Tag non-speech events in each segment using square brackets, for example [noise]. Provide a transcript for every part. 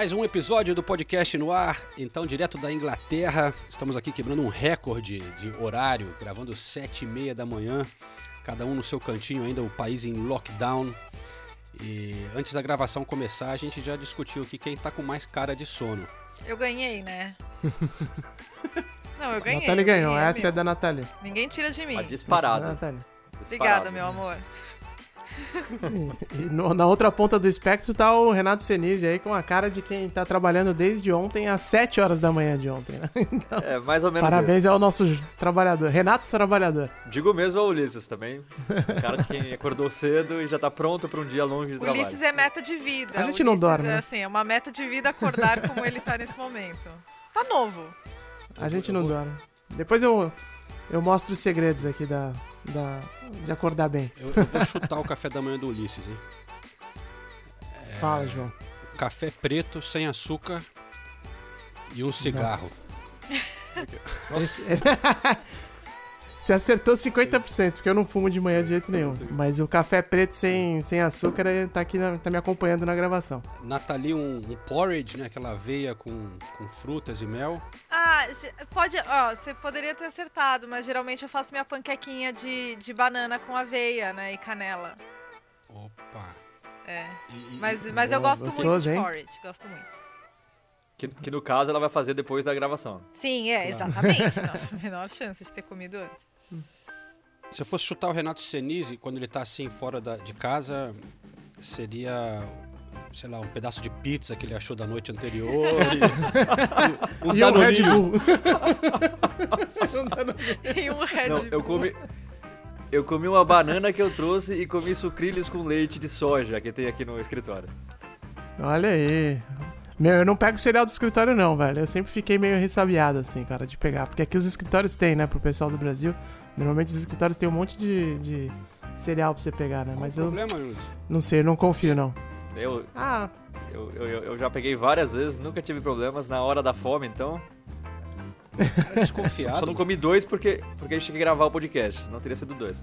Mais um episódio do podcast no ar, então direto da Inglaterra. Estamos aqui quebrando um recorde de horário, gravando sete e meia da manhã, cada um no seu cantinho, ainda o país em lockdown. E antes da gravação começar, a gente já discutiu aqui quem tá com mais cara de sono. Eu ganhei, né? Não, eu [laughs] ganhei. Natália ganhou, ganhei, essa é meu. da Natália. Ninguém tira de mim. Tá é disparado. Natália. Obrigada, meu amor. E no- na outra ponta do espectro tá o Renato Senise aí com a cara de quem tá trabalhando desde ontem às 7 horas da manhã de ontem, né? [laughs] É, mais ou menos Parabéns ao nosso trabalhador, Renato Trabalhador. isso. Digo mesmo ao Ulisses também. O cara de quem acordou cedo e já tá pronto pra um dia longe de trabalho. Ulisses é meta de vida. A gente não Ulisses dorme, É né? assim, é uma meta de vida acordar como ele tá nesse momento. Tá novo. A gente não dorme. Depois eu, eu mostro os segredos aqui da, da, de acordar bem. Eu, eu vou chutar o café da manhã do Ulisses, hein? Fala, João. Café preto, sem açúcar e um cigarro. Nossa. [laughs] Esse- [laughs] Você acertou 50%, porque eu não fumo de manhã de jeito nenhum. Mas o café preto sem, sem açúcar eh, tá aqui, na- tá me acompanhando na gravação. Nathalie, um, um porridge, né? Aquela aveia com, com frutas e mel. Ah, pode. Ó, você poderia ter acertado, mas geralmente eu faço minha panquequinha de, de banana com aveia, né? E canela. Opa! É. E- e- Mas, mas eu gosto muito gostoso, de hein? porridge. Gosto muito. Que, que no caso ela vai fazer depois da gravação. Sim, é, exatamente. [laughs] Não, menor chance de ter comido antes. Se eu fosse chutar o Renato Senise, quando ele tá assim fora da- de casa, seria, sei lá, um pedaço de pizza que ele achou da noite anterior. e, [laughs] um E o Red. Bull. [laughs] E um Red Não, Bull. eu comi. Eu comi uma banana que eu trouxe e comi sucrilhos com leite de soja que tem aqui no escritório. Olha aí. Meu, eu não pego cereal do escritório não, velho. Eu sempre fiquei meio ressabiado, assim, cara, de pegar. Porque aqui os escritórios têm, né, pro pessoal do Brasil. Normalmente os escritórios têm um monte de, de cereal pra você pegar, né? Qual Mas eu problema, Nunes? não sei, eu não confio, não. Eu, Ah, eu, eu, eu já peguei várias vezes, nunca tive problemas na hora da fome, então. Cara desconfiado. Só não comi dois porque, porque a gente tinha que gravar o podcast, não teria sido dois.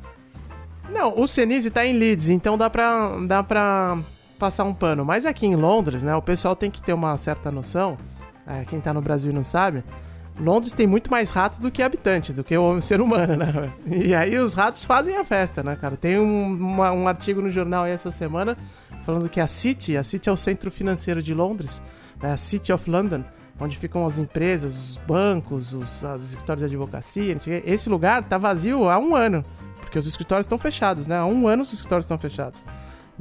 Não, o Senise tá em Leeds, então dá pra, dá pra passar um pano. Mas aqui em Londres, né, o pessoal tem que ter uma certa noção. é, quem tá no Brasil e não sabe. Londres tem muito mais rato do que habitante, do que o ser humano, né? [laughs] E aí os ratos fazem a festa, né, cara? Tem um, uma- um artigo no jornal aí essa semana falando que a City, a City é o centro financeiro de Londres, né, a City of London, onde ficam as empresas, os bancos, os, escritórios de advocacia, esse lugar tá vazio há um ano. Porque os escritórios estão fechados, né? Há um ano os escritórios estão fechados.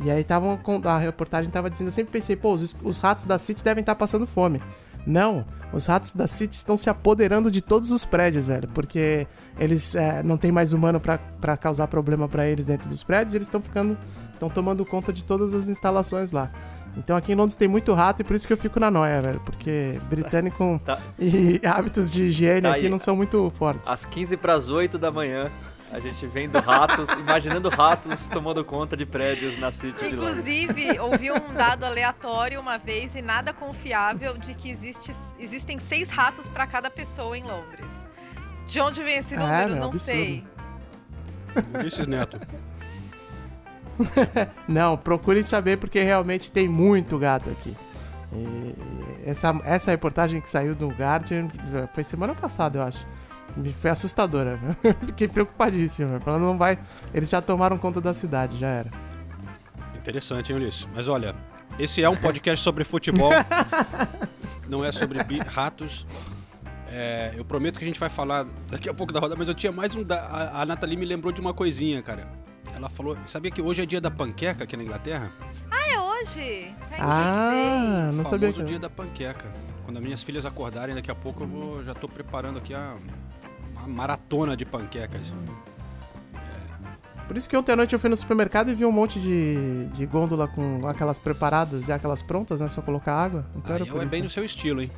E aí com a reportagem tava dizendo, eu sempre pensei, pô, os, os ratos da City devem estar passando fome. Não, os ratos da City estão se apoderando de todos os prédios, velho, porque eles é, não tem mais humano pra causar problema pra eles dentro dos prédios, e eles estão ficando, estão tomando conta de todas as instalações lá. Então aqui em Londres tem muito rato e por isso que eu fico na noia, velho, porque britânico Tá. e [laughs] hábitos de higiene Tá aqui não são muito fortes. Às 15 para as 8 da manhã, a gente vendo ratos, imaginando ratos tomando conta de prédios na City de Londres. Inclusive, ouvi um dado aleatório uma vez e nada confiável de que existe, existem seis ratos para cada pessoa em Londres. De onde vem esse número? meu, não absurdo. sei. Ulisses Neto. [laughs] Não, procure saber porque realmente tem muito gato aqui. E essa, essa reportagem que saiu do Guardian foi semana passada, eu acho. Me- Foi assustadora. [laughs] Fiquei preocupadíssimo. Falando, não vai. Eles já tomaram conta da cidade, já era. Interessante, hein, Ulisses? Mas olha, esse é um podcast sobre futebol, [laughs] não é sobre ratos. É, eu prometo que a gente vai falar daqui a pouco da roda, mas eu tinha mais um. Da, a, a Nathalie me lembrou de uma coisinha, cara. Ela falou. Sabia que hoje é dia da panqueca aqui na Inglaterra? Ah, é hoje? Ai, Ah, não sabia famoso que. dia da panqueca. Quando as minhas filhas acordarem daqui a pouco, eu vou, já tô preparando aqui a, maratona de panquecas. Por isso que ontem à noite eu fui no supermercado e vi um monte de, de gôndola com aquelas preparadas, já aquelas prontas, né? Só colocar água. Então por é bem no seu estilo, hein?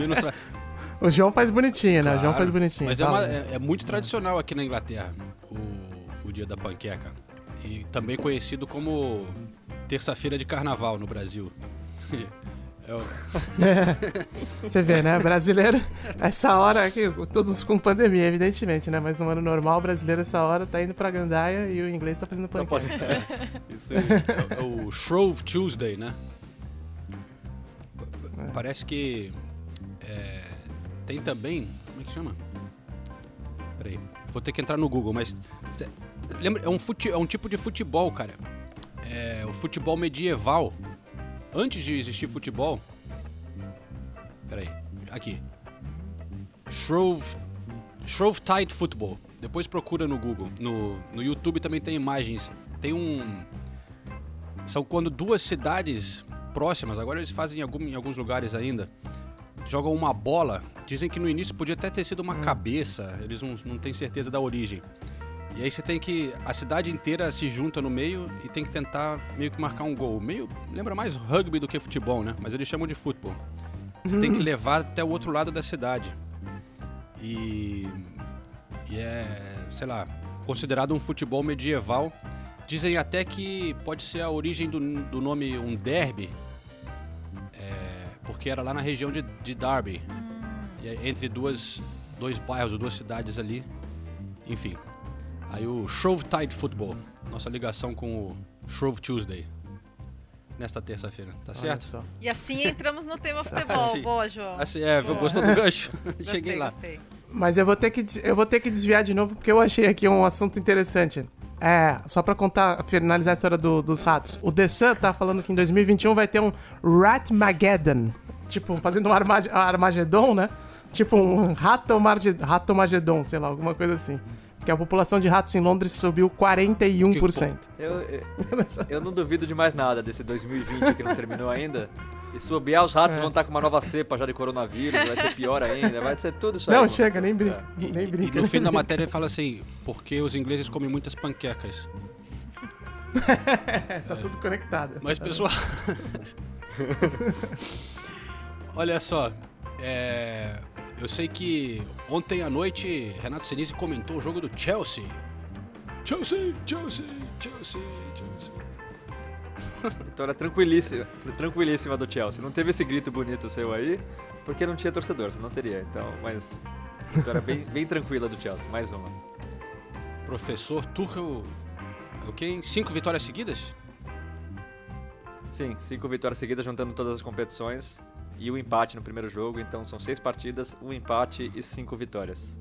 Menos [laughs] tra- O João faz bonitinho, né? O João Claro, faz bonitinho. Mas é, tá uma- é- é muito tradicional aqui na Inglaterra o, o dia da panqueca. E também conhecido como terça-feira de carnaval no Brasil. [laughs] É [laughs] Você vê, né? Brasileiro, essa hora aqui, todos com pandemia, evidentemente, né? Mas no ano normal, o brasileiro, essa hora, tá indo pra gandaia e o inglês tá fazendo panqueca. pode... é, [laughs] Isso aí. é o Shrove Tuesday, né? Pa- Parece que é, tem também. Como é que chama? Peraí. Vou ter que entrar no Google, mas. Lembra? É um, fute, é um tipo de futebol, cara. É o futebol medieval. Antes de existir futebol. Peraí. Aqui. Shrove. Shrovetide Football. Depois procura no Google. No, no YouTube também tem imagens. Tem um. São quando duas cidades próximas, agora eles fazem em, algum- em alguns lugares ainda, jogam uma bola. Dizem que no início podia até ter sido uma cabeça, eles não, não têm certeza da origem. E aí você tem que. A cidade inteira se junta no meio e tem que tentar meio que marcar um gol. Meio. Lembra mais rugby do que futebol, né? Mas eles chamam de futebol. Você tem que levar até o outro lado da cidade. E. E é, sei lá, considerado um futebol medieval. Dizem até que pode ser a origem do, do nome um derby, é, porque era lá na região de, de Derby, é entre duas, dois bairros, duas cidades ali. Enfim, aí o Shrovetide Football, nossa ligação com o Shrove Tuesday, nesta terça-feira, tá Olha certo? só. E assim entramos no tema [laughs] futebol. Assim. Boa, João. Assim, é, Boa. gostou do gancho? [laughs] Gostei, Cheguei lá. gostei. Mas eu vou, ter que, eu vou ter que desviar de novo porque eu achei aqui um assunto interessante. É, só pra contar, finalizar a história do- dos ratos. O The Sun tá falando que em 2021 vai ter um Ratmageddon. Tipo, fazendo um Armag Armagedon, né? Tipo um Ratomagedon, sei lá, alguma coisa assim. Porque a população de ratos em Londres subiu 41%. Eu, eu, [laughs] eu não duvido de mais nada desse 2020 que não terminou ainda. E se bobear, os É. ratos vão estar com uma nova cepa já de coronavírus, vai ser pior ainda, vai ser tudo isso aí. Não, vão chega, nem brinca. É. Nem E brinca. no fim da matéria ele fala assim, porque os ingleses comem muitas panquecas. [laughs] Tá tudo conectado. Mas, pessoal. [laughs] Olha só. é, Eu sei que ontem à noite Renato Senise comentou o jogo do Chelsea. Chelsea, Chelsea, Chelsea, Chelsea. [laughs] Vitória tranquilíssima, tranquilíssima do Chelsea. Não teve esse grito bonito seu aí, porque não tinha torcedor, senão teria. Então, mas vitória bem, bem tranquila do Chelsea. Mais uma. Professor Tuchel. é O quê? Cinco vitórias seguidas? Sim, cinco vitórias seguidas juntando todas as competições e o empate no primeiro jogo. Então são seis partidas, um empate e cinco vitórias.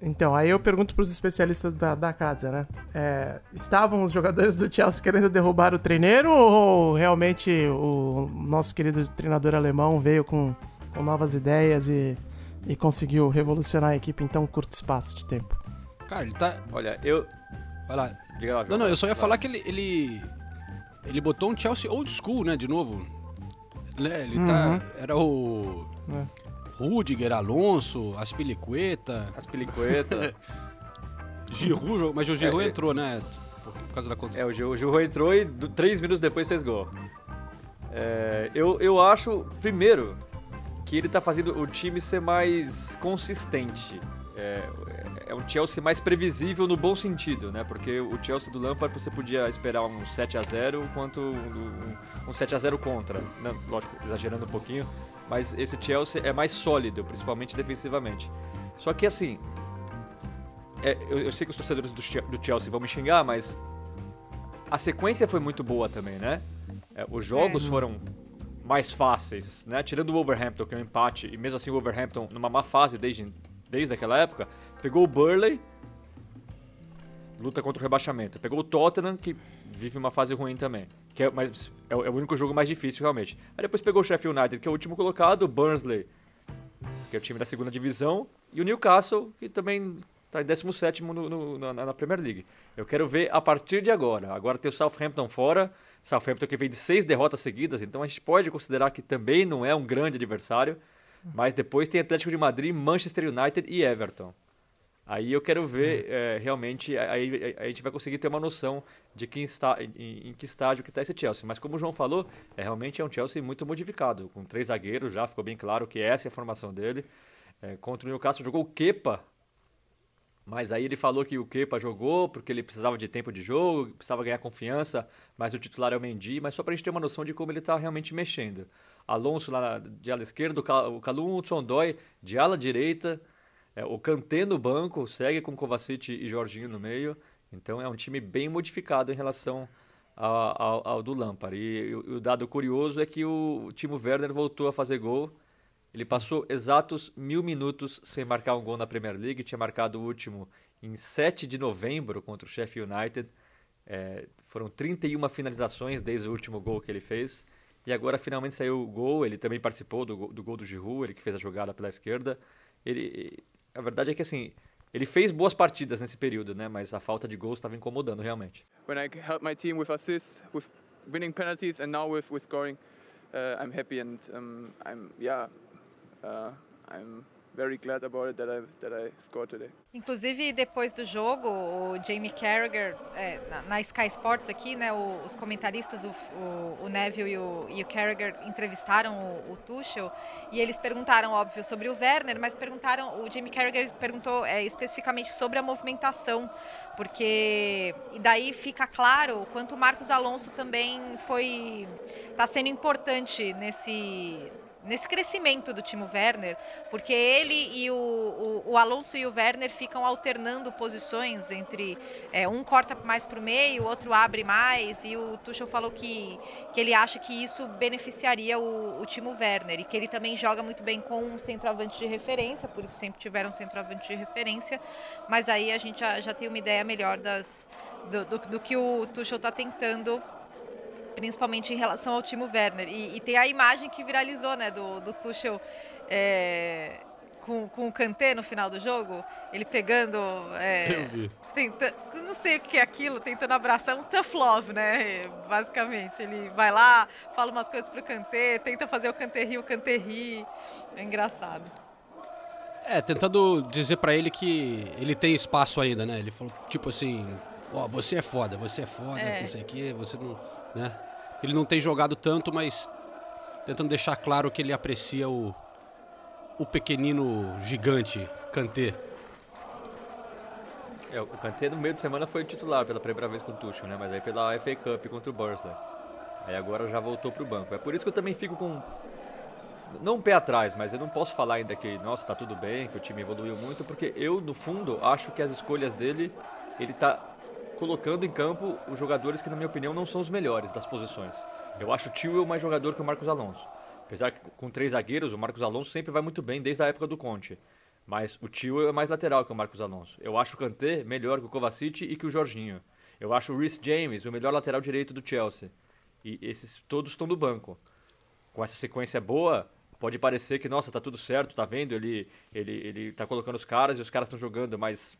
Então, aí eu pergunto pros especialistas da, da casa, né? É, estavam os jogadores do Chelsea querendo derrubar o treineiro ou realmente o nosso querido treinador alemão veio com, com novas ideias e, e conseguiu revolucionar a equipe em tão curto espaço de tempo? Cara, ele tá. Olha, eu. Vai lá. Diga lá, Não, não, eu só ia Vai. falar que ele. Ele, ele botou um Chelsea old school, né? De novo. Né, Ele tá. Era o. É. Rudiger, Alonso, Aspilicueta. As pelicuetas. [laughs] Giroud, mas o Giroud É, é. entrou, né? Por, por causa da conta. É, o Gil entrou e do- três minutos depois fez gol. É, eu, eu acho, primeiro, que ele tá fazendo o time ser mais consistente. É, é um Chelsea mais previsível no bom sentido, né? Porque o Chelsea do Lampard você podia esperar um 7 a 0 quanto um, um 7 a 0 contra. Não, lógico, exagerando um pouquinho, mas esse Chelsea é mais sólido, principalmente defensivamente. Só que assim, é, eu, eu sei que os torcedores do, do Chelsea vão me xingar, mas a sequência foi muito boa também, né? É, os jogos foram mais fáceis, né? Tirando o Wolverhampton, que é um empate, e mesmo assim o Wolverhampton numa má fase desde, desde aquela época, pegou o Burley, luta contra o rebaixamento. Pegou o Tottenham, que vive uma fase ruim também. Que é, mas é, o é o único jogo mais difícil, realmente. Aí depois pegou o Sheffield United, que é o último colocado, o Burnley, que é o time da segunda divisão, e o Newcastle, que também está em 17 no, no, na, na Premier League. Eu quero ver a partir de agora. Agora tem o Southampton fora, Southampton que vem de seis derrotas seguidas, então a gente pode considerar que também não é um grande adversário, mas depois tem Atlético de Madrid, Manchester United e Everton. Aí eu quero ver é, realmente, aí a gente vai conseguir ter uma noção de quem está, em, em que estágio que está esse Chelsea. Mas como o João falou, é realmente é um Chelsea muito modificado, com três zagueiros já, ficou bem claro que essa é a formação dele. É, contra o Newcastle jogou o Kepa, mas aí ele falou que o Kepa jogou porque ele precisava de tempo de jogo, precisava ganhar confiança, mas o titular é o Mendy, mas só para a gente ter uma noção de como ele está realmente mexendo. Alonso lá de ala esquerda, o Calum Tsondoy de ala direita, é, o Kanté no banco, segue com Kovacic e Jorginho no meio. Então é um time bem modificado em relação ao, ao, ao do Lampard. E, e, o dado curioso é que o Timo Werner voltou a fazer gol ele passou exatos mil minutos sem marcar um gol na Premier League. Tinha marcado o último em 7 de novembro contra o Sheffield United. É, foram 31 finalizações desde o último gol que ele fez. E agora finalmente saiu o gol. Ele também participou do, do gol do Giroud, ele que fez a jogada pela esquerda. Ele, a verdade é que assim, ele fez boas partidas nesse período, né? Mas a falta de gols estava incomodando realmente. When I help my team with assists, with winning penalties, and now with, with scoring, uh, I'm happy and um, I'm yeah uh, I'm very glad about it that I that I scored today. Inclusive depois do jogo, o Jamie Carragher é, na, Sky Sports aqui, né, o, os comentaristas, o, o, o Neville e o, e o, Carragher entrevistaram o, o Tuchel e eles perguntaram, óbvio, sobre o Werner, mas perguntaram, o Jamie Carragher perguntou é, especificamente sobre a movimentação, porque e daí fica claro o quanto o Marcos Alonso também foi está sendo importante nesse nesse crescimento do Timo Werner, porque ele e o, o, o Alonso e o Werner ficam alternando posições entre é, um corta mais para o meio, o outro abre mais, e o Tuchel falou que, que ele acha que isso beneficiaria o, o Timo Werner e que ele também joga muito bem com um centroavante de referência, por isso sempre tiveram um centroavante de referência, mas aí a gente já, já tem uma ideia melhor das, do, do, do que o Tuchel está tentando principalmente em relação ao Timo Werner. E, e tem a imagem que viralizou, né, do, do Tuchel é, com, com o Kanté no final do jogo, ele pegando... É, [laughs] Eu vi. Tenta, não sei o que é aquilo, tentando abraçar um tough love, né, basicamente. Ele vai lá, fala umas coisas pro Kanté, tenta fazer o Kanté rir, o Kanté rir. É engraçado. É, tentando dizer para ele que ele tem espaço ainda, né? Ele falou, tipo assim, ó, oh, você é foda, você é foda, é. não sei o quê, você não, né? Ele não tem jogado tanto, mas tentando deixar claro que ele aprecia o, o pequenino gigante Kanté. É, o Kanté no meio de semana foi titular pela primeira vez com o Tuchel, né? Mas aí pela FA Cup contra o Bursley. Aí agora já voltou pro banco. É por isso que eu também fico com não um pé atrás, mas eu não posso falar ainda que, nossa, tá tudo bem, que o time evoluiu muito, porque eu, no fundo, acho que as escolhas dele, ele tá colocando em campo os jogadores que, na minha opinião, não são os melhores das posições. Eu acho o Tio mais jogador que o Marcos Alonso. Apesar que com três zagueiros, o Marcos Alonso sempre vai muito bem desde a época do Conte. Mas o Tio é mais lateral que o Marcos Alonso. Eu acho o Kanté melhor que o Kovacic e que o Jorginho. Eu acho o Rhys James o melhor lateral direito do Chelsea. E esses todos estão no banco. Com essa sequência boa, pode parecer que, nossa, tá tudo certo, tá vendo? Ele, ele, ele tá colocando os caras e os caras estão jogando, mas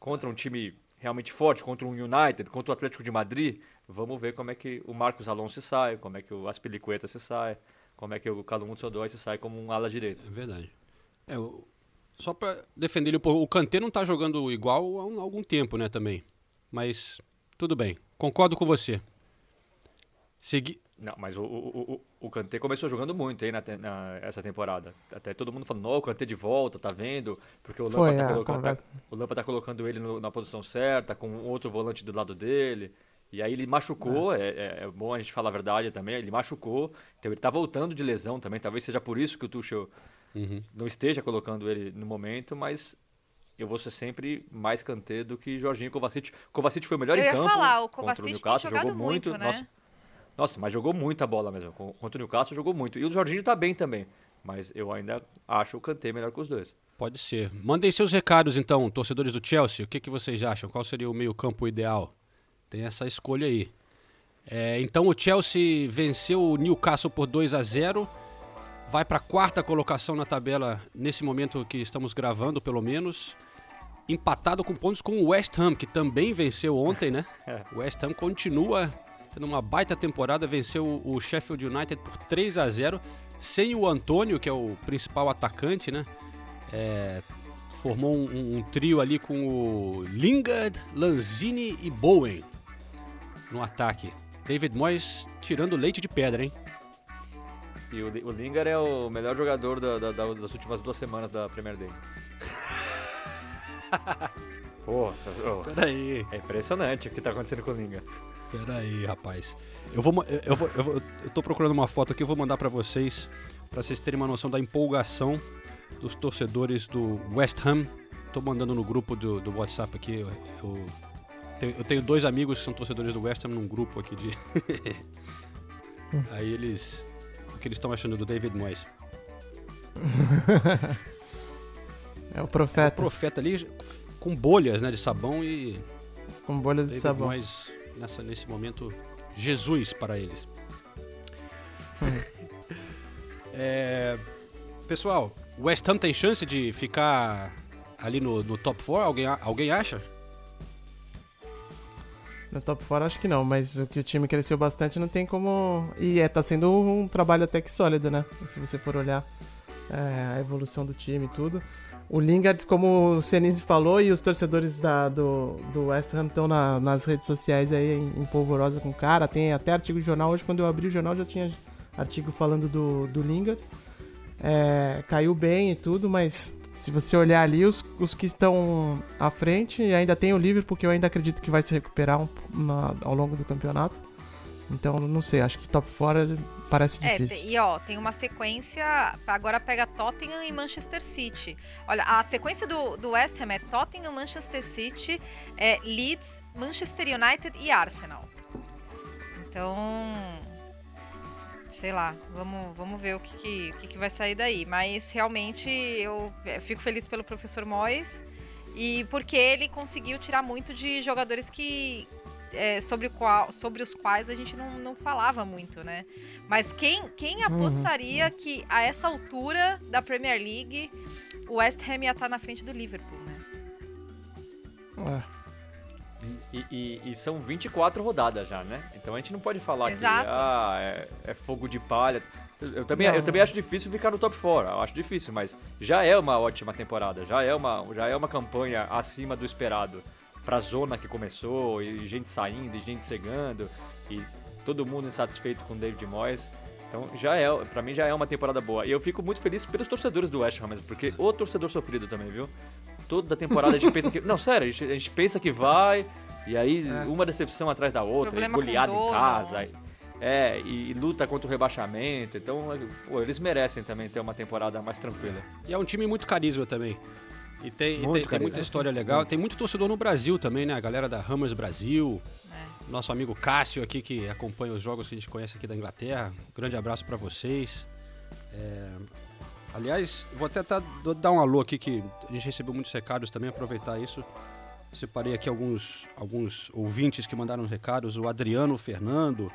contra um time realmente forte contra um United, contra o Atlético de Madrid, vamos ver como é que o Marcos Alonso se sai, como é que o Aspilicueta se sai, como é que o Calum Sodói se sai como um ala direita. É verdade. É, o, só para defender ele, o Kanté não está jogando igual há, um, algum tempo, né, também. Mas tudo bem, concordo com você. Segui... Não, mas o, o, o, o Kanté começou jogando muito aí na, na, essa temporada. Até todo mundo falando, não, o Kanté de volta, tá vendo? Porque o Lampa, tá, é, colocando, tá, o Lampa tá colocando ele no, na posição certa, com outro volante do lado dele. E aí ele machucou, é. É, é. é, bom a gente falar a verdade também, ele machucou, então ele tá voltando de lesão também, talvez seja por isso que o Tuchel uhum. não esteja colocando ele no momento, mas eu vou ser sempre mais Kanté do que Jorginho Kovacic. Kovacic foi o melhor eu em campo. Eu ia falar, o Kovacic tem jogado muito, muito né? Nossa, nossa, mas jogou muita bola mesmo. Contra o Newcastle jogou muito. E o Jorginho tá bem também. Mas eu ainda acho o Kanté melhor que os dois. Pode ser. Mandem seus recados então, torcedores do Chelsea. O que, que vocês acham? Qual seria o meio-campo ideal? Tem essa escolha aí. É, então o Chelsea venceu o Newcastle por 2 a 0 vai para a quarta colocação na tabela nesse momento que estamos gravando, pelo menos. Empatado com pontos com o West Ham, que também venceu ontem, né? [laughs] É. O West Ham continua tendo uma baita temporada, venceu o Sheffield United por 3 a 0 sem o Antônio, que é o principal atacante, né? É, formou um, um- trio ali com o Lingard, Lanzini e Bowen no ataque. David Moyes tirando leite de pedra, hein? E o, o Lingard é o melhor jogador da- da- da- das últimas duas semanas da Premier League. [laughs] Pô, tá- oh, Peraí, é impressionante o que tá acontecendo com o Lingard. Peraí, rapaz. Eu vou, eu, vou, eu, vou, eu tô procurando uma foto aqui, eu vou mandar pra vocês, pra vocês terem uma noção da empolgação dos torcedores do West Ham. Tô mandando no grupo do, do WhatsApp aqui. Eu, eu tenho, eu tenho dois amigos que são torcedores do West Ham num grupo aqui de. [laughs] Aí eles. O que eles estão achando do David Moyes? É o O profeta profeta ali com bolhas né, de sabão e com bolhas de David sabão. Moyes nessa, nesse momento Jesus para eles. [laughs] É, pessoal, o West Ham tem chance de ficar ali no, no top 4? Alguém, alguém acha? No top 4 acho que não, mas o que o time cresceu bastante não tem como. E é, tá sendo um trabalho até que sólido, né? Se você for olhar é, a evolução do time e tudo. O Lingard, como o Senise falou, e os torcedores da, do, do West Ham estão na- nas redes sociais aí em, em polvorosa com o cara. Tem até artigo de jornal. Hoje, quando eu abri o jornal, já tinha artigo falando do, do Lingard. É, caiu bem e tudo, mas se você olhar ali, os, os que estão à frente, ainda tem o Liverpool, que eu ainda acredito que vai se recuperar um- na- ao longo do campeonato. Então, não sei, acho que top fora parece É, difícil. e ó, tem uma sequência. Agora pega Tottenham e Manchester City. Olha, a sequência do, do West Ham é Tottenham, Manchester City, é Leeds, Manchester United e Arsenal. Então. Sei lá, vamos, vamos ver o que, que, o que, que vai sair daí. Mas realmente eu fico feliz pelo professor Moyes e porque ele conseguiu tirar muito de jogadores que. É, sobre, qual, sobre os quais a gente não, não falava muito, né? Mas quem, quem apostaria que a essa altura da Premier League o West Ham ia estar na frente do Liverpool, né? É. E, e- e são 24 rodadas já, né? Então a gente não pode falar Exato. que ah, é, é fogo de palha. Eu também, Não. eu também acho difícil ficar no top 4, eu acho difícil, mas já é uma ótima temporada, já é uma, já é uma campanha acima do esperado. Pra zona que começou, e gente saindo, e gente chegando, e todo mundo insatisfeito com o David Moyes. Então já é, pra mim já é uma temporada boa. E eu fico muito feliz pelos torcedores do West Ham mesmo, porque o torcedor sofrido também, viu? Toda temporada a gente pensa que. Não, sério, a gente, a gente pensa que vai, e aí uma decepção atrás da outra, e Problema goleada em casa. e- É, e, e luta contra o rebaixamento. Então, pô, eles merecem também ter uma temporada mais tranquila. E é um time muito carisma também. E tem, e tem, tem muita história legal. Tem muito torcedor no Brasil também, né? A galera da Hammers Brasil. É. Nosso amigo Cássio aqui, que acompanha os jogos que a gente conhece aqui da Inglaterra. Um grande abraço pra vocês. É, Aliás, vou até tá- dar um alô aqui, que a gente recebeu muitos recados também, aproveitar isso. Separei aqui alguns, alguns ouvintes que mandaram recados. O Adriano Fernando,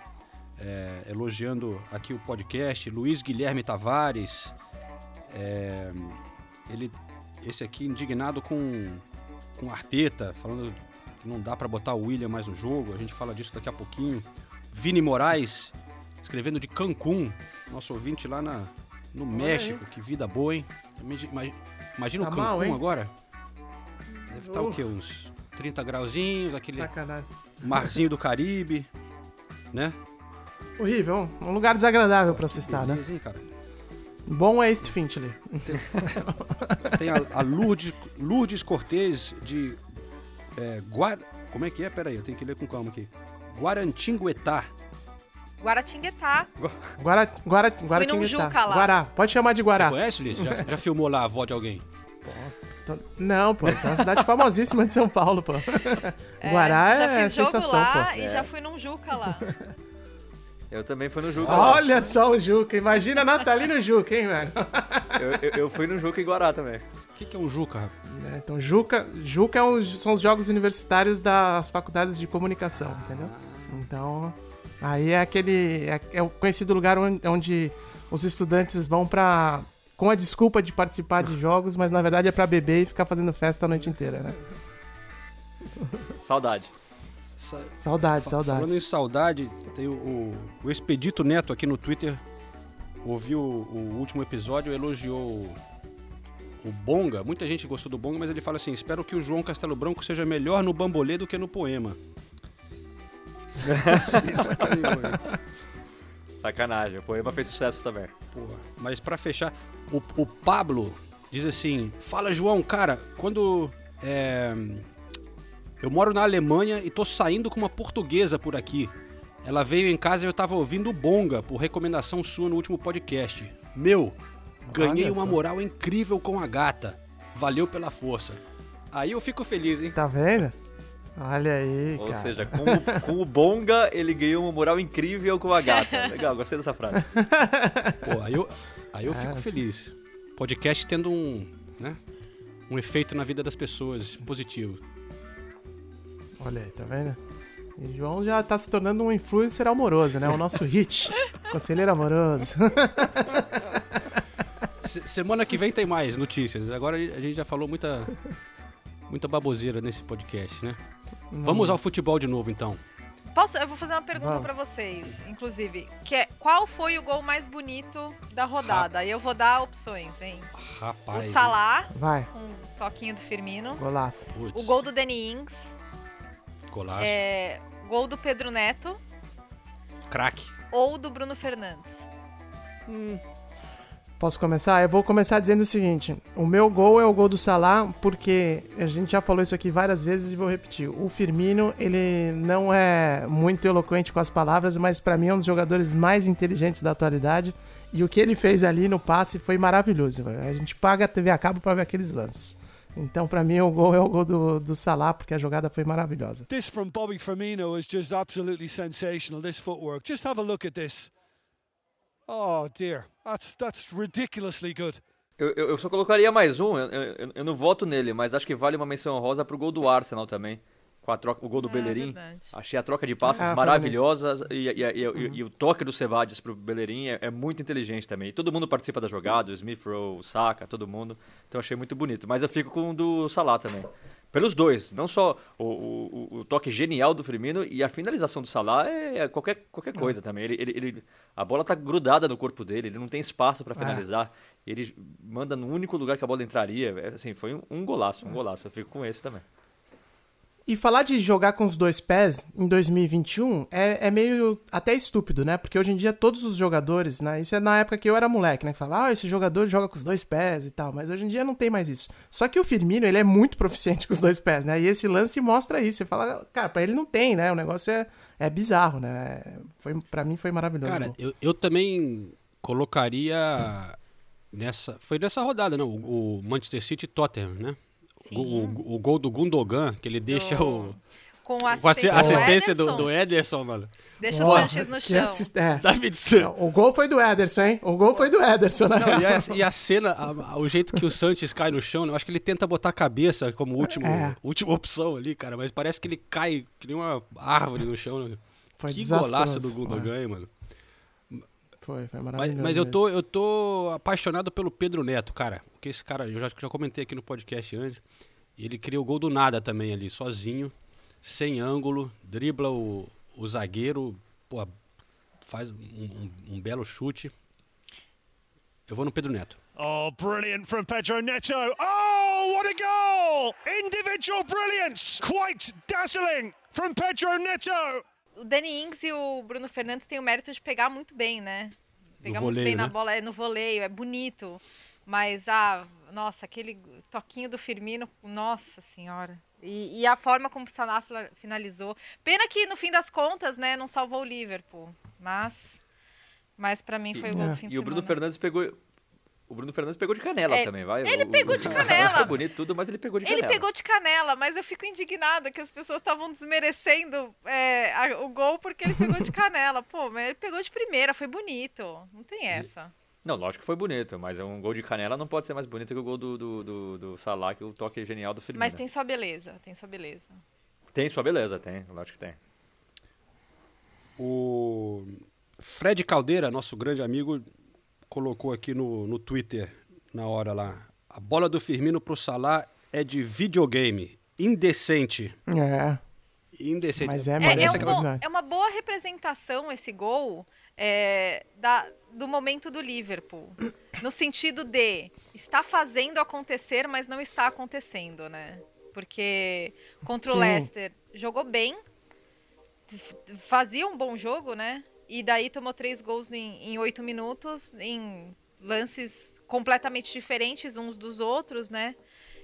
é, elogiando aqui o podcast. Luiz Guilherme Tavares. é, ele, esse aqui indignado com, com Arteta, falando que não dá pra botar o William mais no jogo. A gente fala disso daqui a pouquinho. Vini Moraes, escrevendo de Cancún, nosso ouvinte lá na, no México. Que vida boa, hein? Imagi- imagi- Imagina Tá o Cancún agora. Deve estar o Uf. quê? Uns 30 grauzinhos, aquele Sacanagem. marzinho do Caribe, né? Horrível, um lugar desagradável pra se estar, né? Hein, cara? Bom é East Finchley. Tem a, a Lourdes, Lourdes Cortez de é, Guar... Como é que é? Pera aí, eu tenho que ler com calma aqui. Guarantinguetá. Guaratinguetá. Guara, Guara, Guara num Juca lá. Guará, pode chamar de Você Guará. conhece, Liz? Já, já filmou lá a avó de alguém? Tô- Não, pô, isso é uma cidade famosíssima de São Paulo, pô. [laughs] É, Guará já é fiz jogo sensação, lá pô. e já fui num Juca lá. [laughs] Eu também fui no Juca. Olha só o Juca, imagina Natalino Juca, hein, velho? [laughs] Eu, eu, eu fui no Juca e Guará também. O que, que é um Juca, rapaz? É, Então, Juca, Juca é os- são os jogos universitários das faculdades de comunicação, entendeu? Então, aí é aquele. É, é o conhecido lugar onde, onde os estudantes vão pra. com a desculpa de participar de jogos, mas na verdade é pra beber e ficar fazendo festa a noite inteira, né? Saudade. Sa- Saudade, fa- saudade. Falando em saudade, tem o, o, o Expedito Neto aqui no Twitter. Ouviu o, o último episódio, elogiou o, o Bonga, muita gente gostou do Bonga, mas ele fala assim: espero que o João Castelo Branco seja melhor no bambolê do que no poema. [laughs] Sacanagem, o poema fez sucesso também. Porra. Mas pra fechar, o, o Pablo diz assim: Fala, João, cara, quando. é, eu moro na Alemanha e tô saindo com uma portuguesa por aqui. Ela veio em casa e eu tava ouvindo o Bonga por recomendação sua no último podcast. Meu, ganhei Olha uma moral incrível com a gata. Valeu pela força. Aí eu fico feliz, hein? Tá vendo? Olha aí, Ou cara. seja, com o, com o Bonga, ele ganhou uma moral incrível com a gata. [laughs] Legal, gostei dessa frase. Pô, aí eu, aí eu fico É, feliz. Podcast tendo um, né, um efeito na vida das pessoas positivo. Olha aí, tá vendo? E João já tá se tornando um influencer amoroso, né? O nosso hit. [laughs] Conselheiro amoroso. Se- semana que vem tem mais notícias. Agora a gente já falou muita, muita baboseira nesse podcast, né? Vamos ao futebol de novo, então. Posso, eu vou fazer uma pergunta pra vocês, inclusive, que é qual foi o gol mais bonito da rodada? E eu vou dar opções, hein? O Rapaz. Salah, Vai, com um toquinho do Firmino. golaço. Putz, O gol do Danny Ings. Golaço. É, gol do Pedro Neto. Craque. Ou do Bruno Fernandes. Posso começar? Eu vou começar dizendo o seguinte: o meu gol é o gol do Salah, porque a gente já falou isso aqui várias vezes e vou repetir. O Firmino, ele não é muito eloquente com as palavras, mas pra mim é um dos jogadores mais inteligentes da atualidade. E o que ele fez ali no passe foi maravilhoso. A gente paga a TV a cabo pra ver aqueles lances. Então, pra mim, o gol é o gol do, do Salah, porque a jogada foi maravilhosa. This from Bobby Firmino is just absolutely sensational. This footwork. Just have a look at this. Oh dear, that's that's ridiculously good. Eu, eu- eu só colocaria mais um, eu, eu- eu não voto nele, mas acho que vale uma menção honrosa pro gol do Arsenal também. Com a troca, o gol do É, Bellerin. verdade. Achei a troca de passes Ah, maravilhosa e, e- e- e- e o toque do Sebadios pro Bellerin é, é muito inteligente também. E todo mundo participa da jogada, o Smith Rowe, o Saka, todo mundo. Então achei muito bonito. Mas eu fico com o do Salah também. Pelos dois, não só o, o- o- toque genial do Firmino e a finalização do Salah é, é qualquer, qualquer coisa também. Ele, ele- ele- a bola tá grudada no corpo dele, ele não tem espaço para finalizar. Ele manda no único lugar que a bola entraria. É, Assim, foi um, um golaço, um golaço. Eu fico com esse também. E falar de jogar com os dois pés em 2021 é, é meio até estúpido, né? Porque hoje em dia todos os jogadores, né? Isso é na época que eu era moleque, né? Que falava, ah, esse jogador joga com os dois pés e tal. Mas hoje em dia não tem mais isso. Só que o Firmino, ele é muito proficiente [laughs] com os dois pés, né? E esse lance mostra isso. Você fala, cara, pra ele não tem, né? O negócio é, é bizarro, né? Foi, pra mim foi maravilhoso. Cara, eu, eu também colocaria nessa. Foi nessa rodada, não? O, o Manchester City e Tottenham, né? O, o- gol do Gundogan, que ele deixa o. Com a Com assistência, assistência do, do, Ederson. do Ederson, mano. Deixa Porra, o Sanches no chão. assist- é. David. O gol foi do Ederson, hein? O gol foi do Ederson, né? Não, e, a, e a cena, a- a- o jeito que o Sanches cai no chão, eu acho que ele tenta botar a cabeça como último, É. última opção ali, cara, mas parece que ele cai que nem uma árvore no chão, né? Foi que golaço do Gundogan, hein, mano. Foi, foi Mas, maravilhoso. mas eu, mesmo. tô, eu tô apaixonado pelo Pedro Neto, cara. Porque esse cara, eu já, já comentei aqui no podcast antes, ele cria o gol do nada também ali, sozinho, sem ângulo, dribla o, o zagueiro, pô, faz um, um- um belo chute. Eu vou no Pedro Neto. Oh, brilliant from Pedro Neto. Oh, what a goal! Individual brilliance, quite dazzling from Pedro Neto. O Danny Ings e o Bruno Fernandes têm o mérito de pegar muito bem, né? Pegar muito voleio, bem na né? bola, é no voleio, é bonito. Mas, ah, nossa, aquele toquinho do Firmino, nossa senhora. E, e a forma como o Salah finalizou. Pena que, no fim das contas, né, não salvou o Liverpool. Mas, mas para mim foi o gol do fim de E o Bruno semana. Fernandes pegou. O Bruno Fernandes pegou de canela É, também, vai. ele O- o- pegou de o- [laughs] canela. Foi bonito tudo, mas ele pegou de Ele canela. pegou de canela, mas eu fico indignada que as pessoas estavam desmerecendo é, a- o gol porque ele pegou de [laughs] canela. Pô, mas ele pegou de primeira, foi bonito. Não tem essa. Não, lógico que foi bonito, mas um gol de canela não pode ser mais bonito que o gol do, do, do, do Salah, que o toque genial do Firmino. Mas tem sua beleza, tem sua beleza. Tem sua beleza, tem, lógico que tem. O Fred Caldeira, nosso grande amigo, colocou aqui no, no Twitter na hora lá. A bola do Firmino pro Salah é de videogame. Indecente. É. Indecente. Mas é, É, é, um bom- verdade. é uma boa representação esse gol é, da- do momento do Liverpool. No sentido de está fazendo acontecer, mas não está acontecendo, né? Porque contra o Sim. Leicester jogou bem, fazia um bom jogo, né? E daí tomou três gols em, oito minutos, em lances completamente diferentes uns dos outros, né?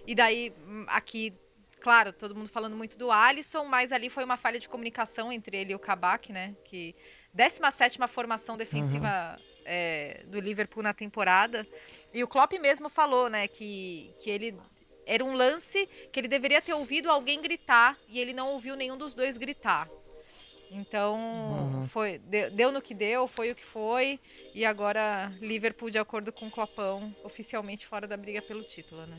E daí, hum, aqui, claro, todo mundo falando muito do Alisson, mas ali foi uma falha de comunicação entre ele e o Kabak, né? Que 17 formação defensiva é, do Liverpool na temporada. E o Klopp mesmo falou, né, que, que ele era um lance que ele deveria ter ouvido alguém gritar e ele não ouviu nenhum dos dois gritar. Então, foi, deu, deu no que deu, foi o que foi. E agora, Liverpool, de acordo com o Clopão, oficialmente fora da briga pelo título, né?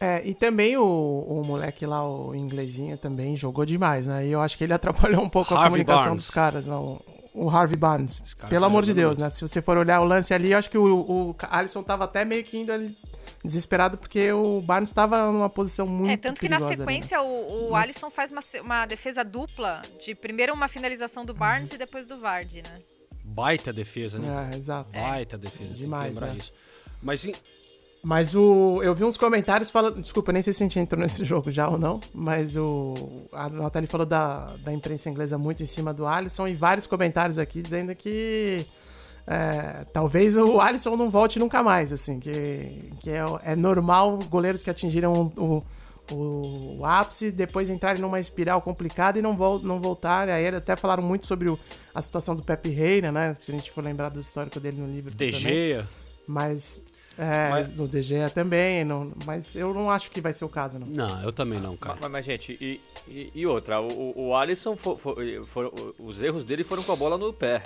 É, e também o, o moleque lá, o inglesinho, também jogou demais, né? E eu acho que ele [laughs] atrapalhou um pouco a Harvey comunicação Barnes. dos caras, não. O Harvey Barnes. Pelo tá amor de Deus, muito. né? Se você for olhar o lance ali, eu acho que o, o Alisson tava até meio que indo ali desesperado porque o Barnes estava numa posição muito É, tanto que na perigosa ali, né? sequência o, o Alisson faz uma, uma defesa dupla de primeiro uma finalização do Barnes e depois do Vardy, né? Baita defesa, né? É, exato. Baita defesa. Demais, tem que lembrar é. isso. Mas em- Mas o. Eu vi uns comentários falando. Desculpa, nem sei se a gente entrou nesse [laughs] jogo já ou não. Mas o. A Nathalie falou da, da imprensa inglesa muito em cima do Alisson e vários comentários aqui dizendo que. é, talvez o Alisson não volte nunca mais, assim, que, que é, é normal goleiros que atingiram o, o, o ápice depois entrarem numa espiral complicada e não, vol não voltarem. Aí até falaram muito sobre o- a situação do Pepe Reina, né? Se a gente for lembrar do histórico dele no livro. De Gea, Mas. É, Mas- no DG também, não, mas eu não acho que vai ser o caso, não. Não, eu também não, cara. Mas, mas, gente, e, e, e outra, o, o- Alisson, fo- fo- foram- os erros dele foram com a bola no pé.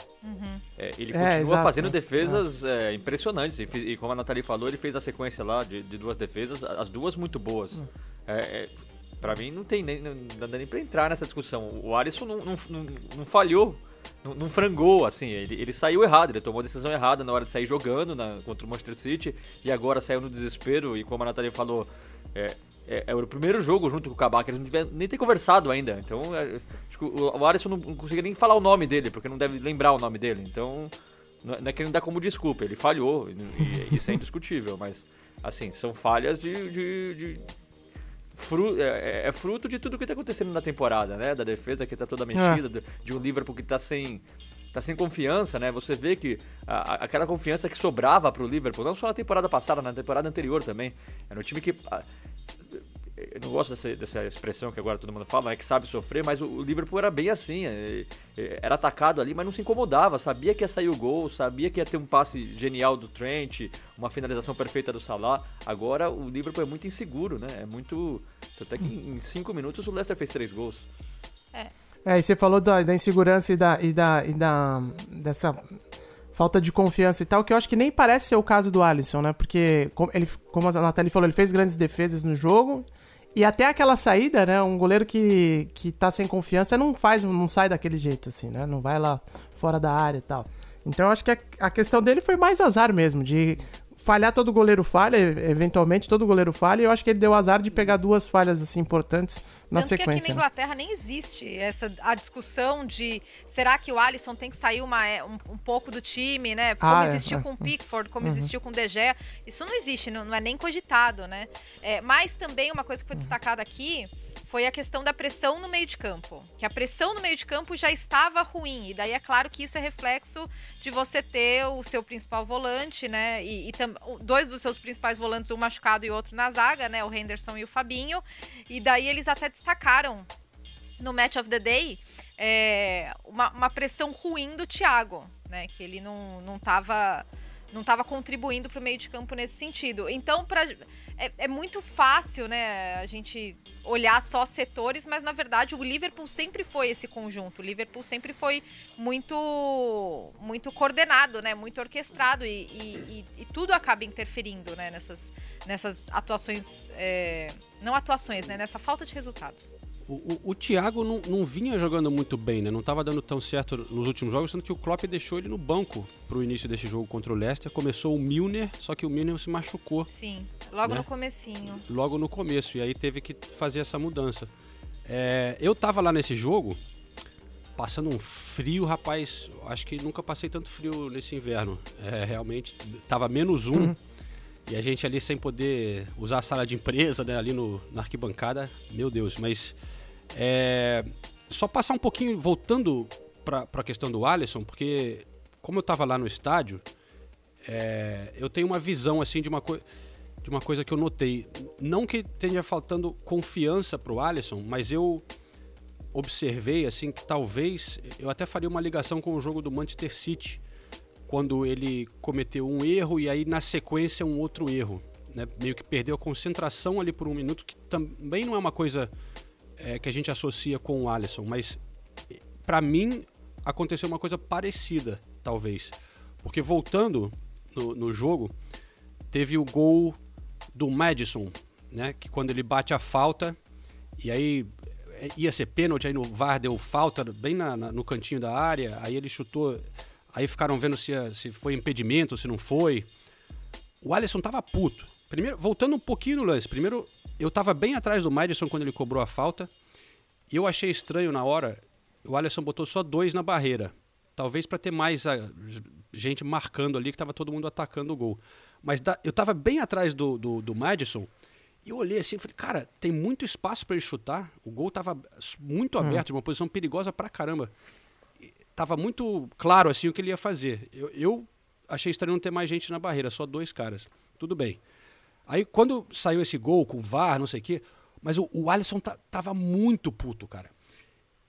É, ele É, continua exato, fazendo é. defesas é, impressionantes. E, e como a Nathalie falou, ele fez a sequência lá de, de duas defesas, as duas muito boas. Hum. É, é, pra mim, não tem nem, não dá nem pra entrar nessa discussão. O Alisson não, não, não, não falhou. Não, não frangou, assim, ele, ele saiu errado, ele tomou a decisão errada na hora de sair jogando na- contra o Manchester City e agora saiu no desespero e como a Nathalie falou, é, é, é o primeiro jogo junto com o Kabak, eles não devem nem ter conversado ainda. Então, é, acho que o, o Alisson não, não conseguia nem falar o nome dele, porque não deve lembrar o nome dele. Então, não é, não é que ele não dá como desculpa, ele falhou, e, e isso é indiscutível, mas, assim, são falhas de. de- de- é, é- é fruto de tudo que tá acontecendo na temporada, né? Da defesa que tá toda mexida, do- de um Liverpool que tá sem. Tá sem confiança, né? Você vê que a- aquela confiança que sobrava pro Liverpool, não só na temporada passada, na temporada anterior também. Era um time que eu não gosto dessa, dessa expressão que agora todo mundo fala, é que sabe sofrer, mas o, o Liverpool era bem assim, é, é, era atacado ali, mas não se incomodava, sabia que ia sair o gol, sabia que ia ter um passe genial do Trent, uma finalização perfeita do Salah. Agora o Liverpool é muito inseguro, né? É muito. Até que em cinco minutos o Leicester fez três gols. É, e você falou da, da insegurança e da, e da, e da dessa falta de confiança e tal, que eu acho que nem parece ser o caso do Alisson, né? Porque, como, ele, como a Nathalie falou, ele fez grandes defesas no jogo. E até aquela saída, né? Um goleiro que, que tá sem confiança não faz, não sai daquele jeito, assim, né? Não vai lá fora da área e tal. Então eu acho que a, a questão dele foi mais azar mesmo, de falhar todo goleiro falha, eventualmente todo goleiro falha, e eu acho que ele deu azar de pegar duas falhas assim importantes na Tanto que aqui sequência. na né? Inglaterra nem existe essa a discussão de será que o Alisson tem que sair uma, é, um, um pouco do time, né? Como Ah, é, existiu é, com o. [laughs] Pickford, como existiu com o De Gea. Isso não existe, não, não é nem cogitado, né? É, mas também uma coisa que foi destacada aqui foi a questão da pressão no meio de campo. Que a pressão no meio de campo já estava ruim. E daí é claro que isso é reflexo de você ter o seu principal volante, né? E, e tam- dois dos seus principais volantes, um machucado e outro na zaga, né? O Henderson e o Fabinho. E daí eles até destacaram no Match of the Day é, uma, uma pressão ruim do Thiago, né? Que ele não, não não estava contribuindo para o meio de campo nesse sentido. Então, pra, é, é muito fácil, né, a gente olhar só setores, mas na verdade o Liverpool sempre foi esse conjunto. O Liverpool sempre foi muito, muito coordenado, né, muito orquestrado e, e- e- e tudo acaba interferindo, né, nessas, nessas atuações, é, não atuações, né, nessa falta de resultados. O, o, o Thiago não, não vinha jogando muito bem, né? Não estava dando tão certo nos últimos jogos, sendo que o Klopp deixou ele no banco pro início desse jogo contra o Leicester. Começou o Milner, só que o Milner se machucou Sim, logo Né? no comecinho. logo no começo, e aí teve que fazer essa mudança. É, eu tava lá nesse jogo, passando um frio, rapaz. Acho que nunca passei tanto frio nesse inverno. É, realmente, tava menos um. E a gente ali sem poder usar a sala de empresa, né, ali no, na arquibancada. Meu Deus, mas. É, só passar um pouquinho, voltando para a questão do Alisson, porque como eu tava lá no estádio, é, eu tenho uma visão assim de uma coisa de uma coisa que eu notei. Não que tenha faltando confiança pro Alisson, mas eu observei assim que talvez eu até faria uma ligação com o jogo do Manchester City, quando ele cometeu um erro e aí na sequência um outro erro. Né? Meio que perdeu a concentração ali por um minuto, que também não é uma coisa é, que a gente associa com o Alisson, mas para mim aconteceu uma coisa parecida, talvez. Porque voltando no, no jogo, teve o gol do Madison, né? Que quando ele bate a falta, e aí é, ia ser pênalti, aí no VAR deu falta bem na, na, no cantinho da área, aí ele chutou, aí ficaram vendo se, se foi impedimento, se não foi. O Alisson tava puto. Primeiro, voltando um pouquinho no lance, primeiro eu tava bem atrás do Madison quando ele cobrou a falta, e eu achei estranho na hora, o Alisson botou só dois na barreira. Talvez para ter mais a, gente marcando ali, que tava todo mundo atacando o gol. Mas da, eu tava bem atrás do, do, do Madison e eu olhei assim e falei, cara, tem muito espaço para ele chutar. O gol tava muito hum. aberto, uma posição perigosa pra caramba. E tava muito claro assim o que ele ia fazer. Eu, eu achei estranho não ter mais gente na barreira, só dois caras. Tudo bem. Aí quando saiu esse gol com o VAR, não sei o quê, mas o, o Alisson tava muito puto, cara.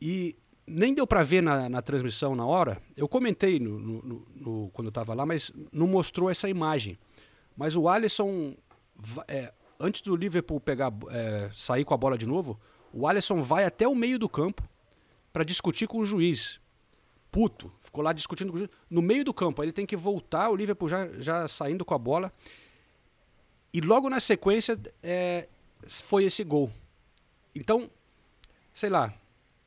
E nem deu para ver na, na, transmissão na hora. Eu comentei no, no, no, quando eu tava lá, mas não mostrou essa imagem. Mas o Alisson, é, antes do Liverpool pegar, é, sair com a bola de novo, o Alisson vai até o meio do campo para discutir com o juiz. Puto, ficou lá discutindo com o juiz. No meio do campo, ele tem que voltar, o Liverpool já, já saindo com a bola. E logo na sequência é, foi esse gol. Então, sei lá,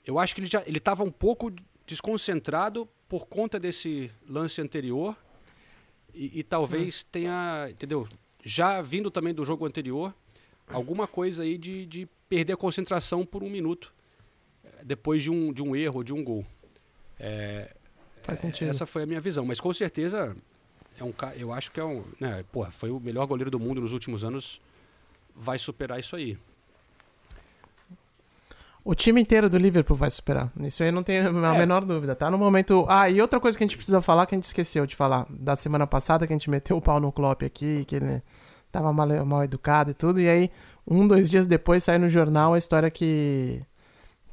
eu acho que ele já ele estava um pouco desconcentrado por conta desse lance anterior e, e talvez hum. tenha, entendeu? Já vindo também do jogo anterior, alguma coisa aí de, de perder a concentração por um minuto eh, depois de um, de um erro, de um gol. É, Faz sentido. Essa foi a minha visão, mas com certeza é um eu acho que é um, né, porra, foi o melhor goleiro do mundo nos últimos anos, vai superar isso aí. O time inteiro do Liverpool vai superar. Isso aí não tem a é. menor dúvida, tá? No momento. Ah, e outra coisa que a gente precisa falar, que a gente esqueceu de falar, da semana passada, que a gente meteu o pau no Klopp aqui, que ele tava mal, mal educado e tudo, e aí, um, dois dias depois, sai no jornal a história que.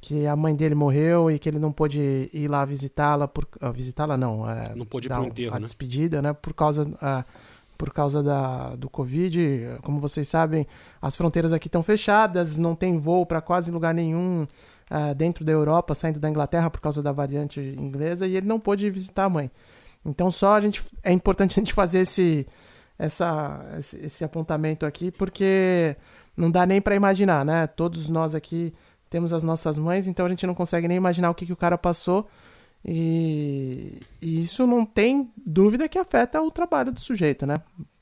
Que a mãe dele morreu e que ele não pôde ir lá visitá-la por. Uh, visitá-la não. É, não pôde ir pro enterro, a né? despedida, né? Por causa. Uh, por causa da, do Covid. Como vocês sabem, as fronteiras aqui estão fechadas, não tem voo para quase lugar nenhum uh, dentro da Europa, saindo da Inglaterra por causa da variante inglesa, e ele não pôde visitar a mãe. Então só a gente é importante a gente fazer esse, essa, esse, esse apontamento aqui, porque não dá nem para imaginar, né? Todos nós aqui temos as nossas mães, então a gente não consegue nem imaginar o que, que o cara passou. E, e, isso não tem dúvida que afeta o trabalho do sujeito, né?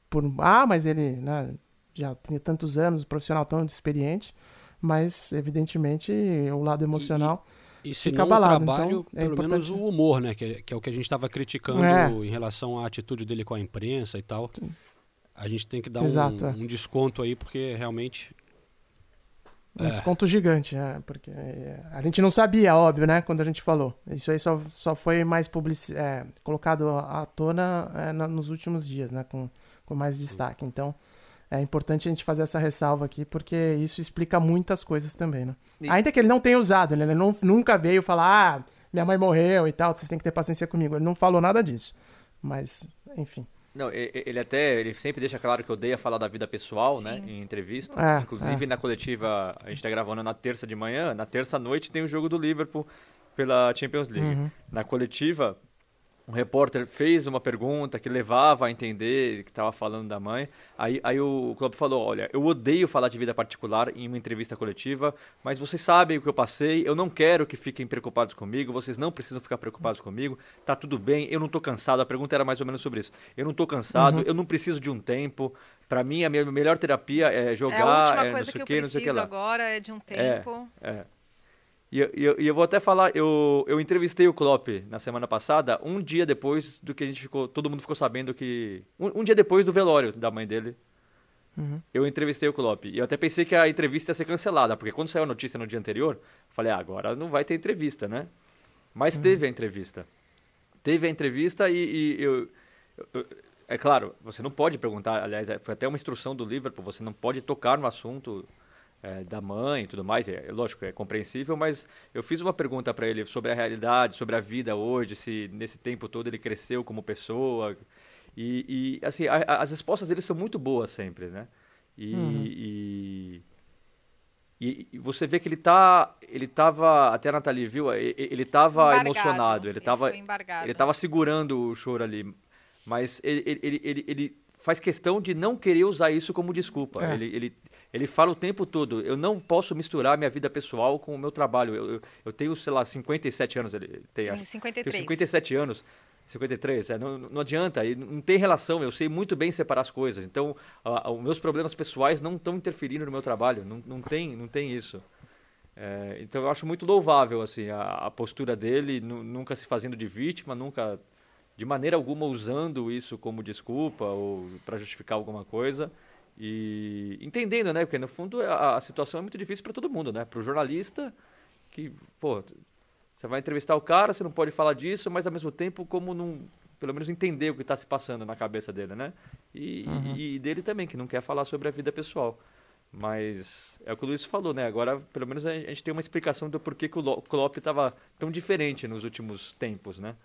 Por, ah, mas ele né, já tinha tantos anos, profissional tão experiente, mas evidentemente o lado emocional. E, e, e se fica abalado. o trabalho, então, é pelo menos o humor, né? Que, é, que é o que a gente estava criticando é. em relação à atitude dele com a imprensa e tal. A gente tem que dar Exato, um, é. um desconto aí, porque realmente um é. desconto gigante, né? Porque é, a gente não sabia, óbvio, né? Quando a gente falou. Isso aí só, só foi mais publici é, colocado à tona é, nos últimos dias, né? Com, com mais destaque. Então, é importante a gente fazer essa ressalva aqui, porque isso explica muitas coisas também, né? E... Ainda que ele não tenha usado, né? Ele não, nunca veio falar, ah, minha mãe morreu e tal, vocês têm que ter paciência comigo. Ele não falou nada disso. Mas, enfim. Não, ele até ele sempre deixa claro que odeia falar da vida pessoal, né, Sim. né, em entrevista. É, Inclusive é. na coletiva, a gente tá gravando na terça de manhã, na terça noite tem o jogo do Liverpool pela Champions League. Uhum. Na coletiva, um repórter fez uma pergunta que levava a entender que estava falando da mãe. Aí, aí o Klopp falou: Olha, eu odeio falar de vida particular em uma entrevista coletiva, mas vocês sabem o que eu passei. Eu não quero que fiquem preocupados comigo. Vocês não precisam ficar preocupados comigo. Tá tudo bem. Eu não estou cansado. A pergunta era mais ou menos sobre isso. Eu não estou cansado. Uhum. Eu não preciso de um tempo. Para mim, a minha melhor terapia é jogar. É a última é, coisa que eu que, preciso agora é de um tempo. É, é. E eu, eu, eu vou até falar, eu, eu entrevistei o Klopp na semana passada, um dia depois do que a gente ficou, todo mundo ficou sabendo que, um, um dia depois do velório da mãe dele, Uhum. eu entrevistei o Klopp. E eu até pensei que a entrevista ia ser cancelada, porque quando saiu a notícia no dia anterior, falei, ah, agora não vai ter entrevista, né? Mas teve a entrevista. Teve a entrevista e, e eu, eu- É claro, você não pode perguntar, aliás, é, foi até uma instrução do Liverpool, você não pode tocar no assunto é, da mãe e tudo mais, é, é lógico, é compreensível, mas eu fiz uma pergunta para ele sobre a realidade, sobre a vida hoje, se nesse tempo todo ele cresceu como pessoa, e, e, assim, a- a- as respostas dele são muito boas sempre, né? E, e, e- e você vê que ele tá, ele tava, até a Nathalie viu, ele tava Embargado. emocionado, ele Ele tava, foi embargado. ele tava segurando o choro ali, mas ele, ele, ele, ele, ele faz questão de não querer usar isso como desculpa. É. Ele, ele, ele fala o tempo todo, eu não posso misturar minha vida pessoal com o meu trabalho. Eu, eu, eu tenho, sei lá, 57 anos, ele tem, Tem acho. 53. Tenho 57 anos. 53, é, não, não adianta, não tem relação, eu sei muito bem separar as coisas. Então, a- a- os meus problemas pessoais não estão interferindo no meu trabalho, não, não, tem, não tem isso. É, então, eu acho muito louvável assim, a, a postura dele, nu- nunca se fazendo de vítima, nunca, de maneira alguma, usando isso como desculpa ou para justificar alguma coisa. E entendendo, né? Porque, no fundo, a, a situação é muito difícil para todo mundo, né? Para o jornalista, que, pô, você vai entrevistar o cara, você não pode falar disso, mas ao mesmo tempo, como não. Pelo menos entender o que está se passando na cabeça dele, né? E, e dele também, que não quer falar sobre a vida pessoal. Mas é o que o Luiz falou, né? Agora, pelo menos, a gente tem uma explicação do porquê que o Lo- Klopp estava tão diferente nos últimos tempos, né?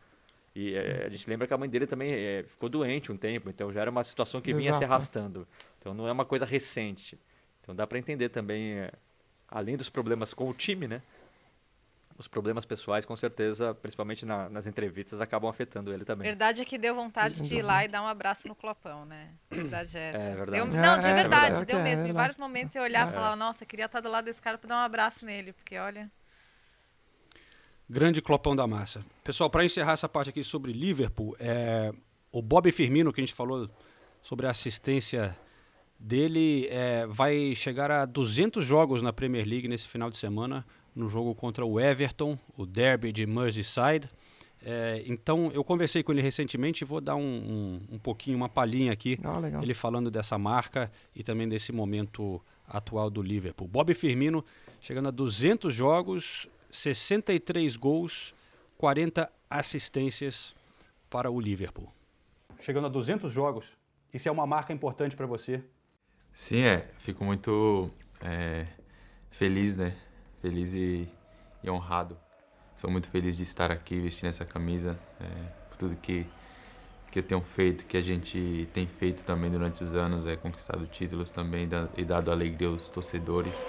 E é, a gente lembra que a mãe dele também é, ficou doente um tempo, então já era uma situação que vinha se arrastando. Então não é uma coisa recente. Então dá para entender também, é, além dos problemas com o time, né? Os problemas pessoais, com certeza, principalmente na- nas entrevistas, acabam afetando ele também. Verdade é que deu vontade de ir lá e dar um abraço no Clopão, né? Verdade é essa. É verdade. Deu- É, não, de é verdade, verdade. deu É mesmo. Em vários momentos eu olhava e É. falava, nossa, queria estar do lado desse cara pra dar um abraço nele, porque olha. Grande clopão da massa. Pessoal, para encerrar essa parte aqui sobre Liverpool, é, o Bob Firmino, que a gente falou sobre a assistência dele, é, vai chegar a 200 jogos na Premier League nesse final de semana, no jogo contra o Everton, o derby de Merseyside. É, então, eu conversei com ele recentemente e vou dar um, um, um pouquinho, uma palhinha aqui, Ah, ele falando dessa marca e também desse momento atual do Liverpool. Bob Firmino chegando a 200 jogos, 63 gols, 40 assistências para o Liverpool. Chegando a 200 jogos, isso é uma marca importante para você? Sim, é. Fico muito é, feliz, né? Feliz e, e honrado. Sou muito feliz de estar aqui vestindo essa camisa, é, por tudo que, que eu tenho feito, que a gente tem feito também durante os anos, é conquistado títulos também da- e dado alegria aos torcedores.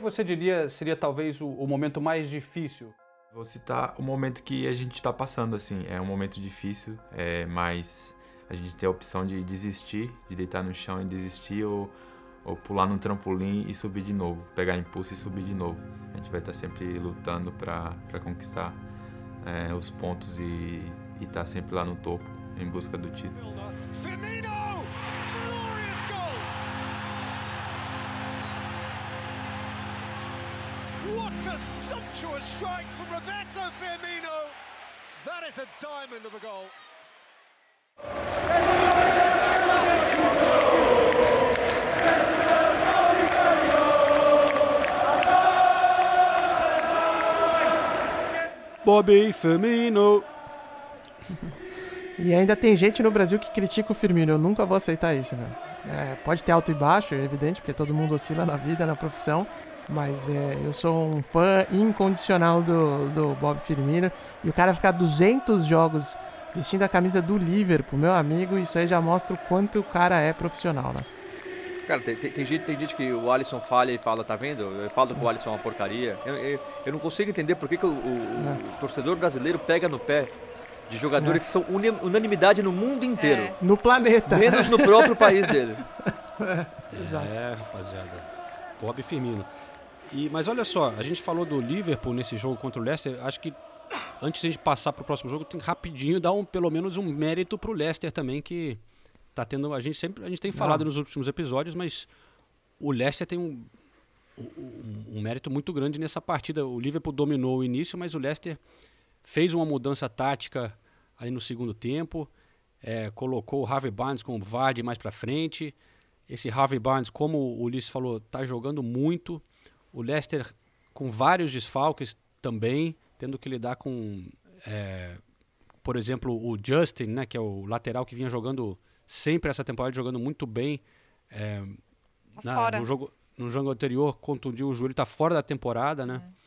Que você diria seria talvez o, o momento mais difícil? Vou citar o momento que a gente está passando, assim. É um momento difícil, é, mas a gente tem a opção de desistir, de deitar no chão e desistir, ou, ou pular no trampolim e subir de novo, pegar impulso e subir de novo. A gente vai estar sempre lutando para conquistar é, os pontos e estar sempre lá no topo, em busca do título. Firmino! What a sumptuous strike from Roberto Firmino! That is a diamond of a goal. Bobby Firmino. [laughs] E ainda tem gente no Brasil que critica o Firmino. Eu nunca vou aceitar isso, velho. É, pode ter alto e baixo, é evidente, porque todo mundo oscila na vida, na profissão. Mas é, eu sou um fã incondicional do, do Bob Firmino. E o cara ficar 200 jogos vestindo a camisa do Liverpool, meu amigo, isso aí já mostra o quanto o cara é profissional, né? Cara, tem, tem, tem gente, tem gente que o Alisson falha e fala, tá vendo? Eu falo que o Alisson é uma porcaria. Eu, eu, eu não consigo entender por que, que o, o- o torcedor brasileiro pega no pé de jogadores que são unanimidade no mundo inteiro. É. No planeta. Menos no próprio país dele. Exato. [laughs] É, rapaziada. Bob Firmino. E, mas olha só, a gente falou do Liverpool nesse jogo contra o Leicester. Acho que antes de a gente passar para o próximo jogo, tem que rapidinho dar um, pelo menos um mérito para o Leicester também, que tá tendo. A gente sempre. A gente tem falado nos últimos episódios, mas o Leicester tem um, um, um mérito muito grande nessa partida. O Liverpool dominou o início, mas o Leicester fez uma mudança tática ali no segundo tempo. é, colocou o Harvey Barnes com o Vardy mais para frente. Esse Harvey Barnes, como o Ulisses falou, está jogando muito. O Leicester com vários desfalques também, tendo que lidar com, é, por exemplo, o Justin, né, que é o lateral que vinha jogando sempre essa temporada, jogando muito bem. é, Tá na- fora. no, jogo, no jogo anterior, contundiu o joelho, está fora da temporada, né? É,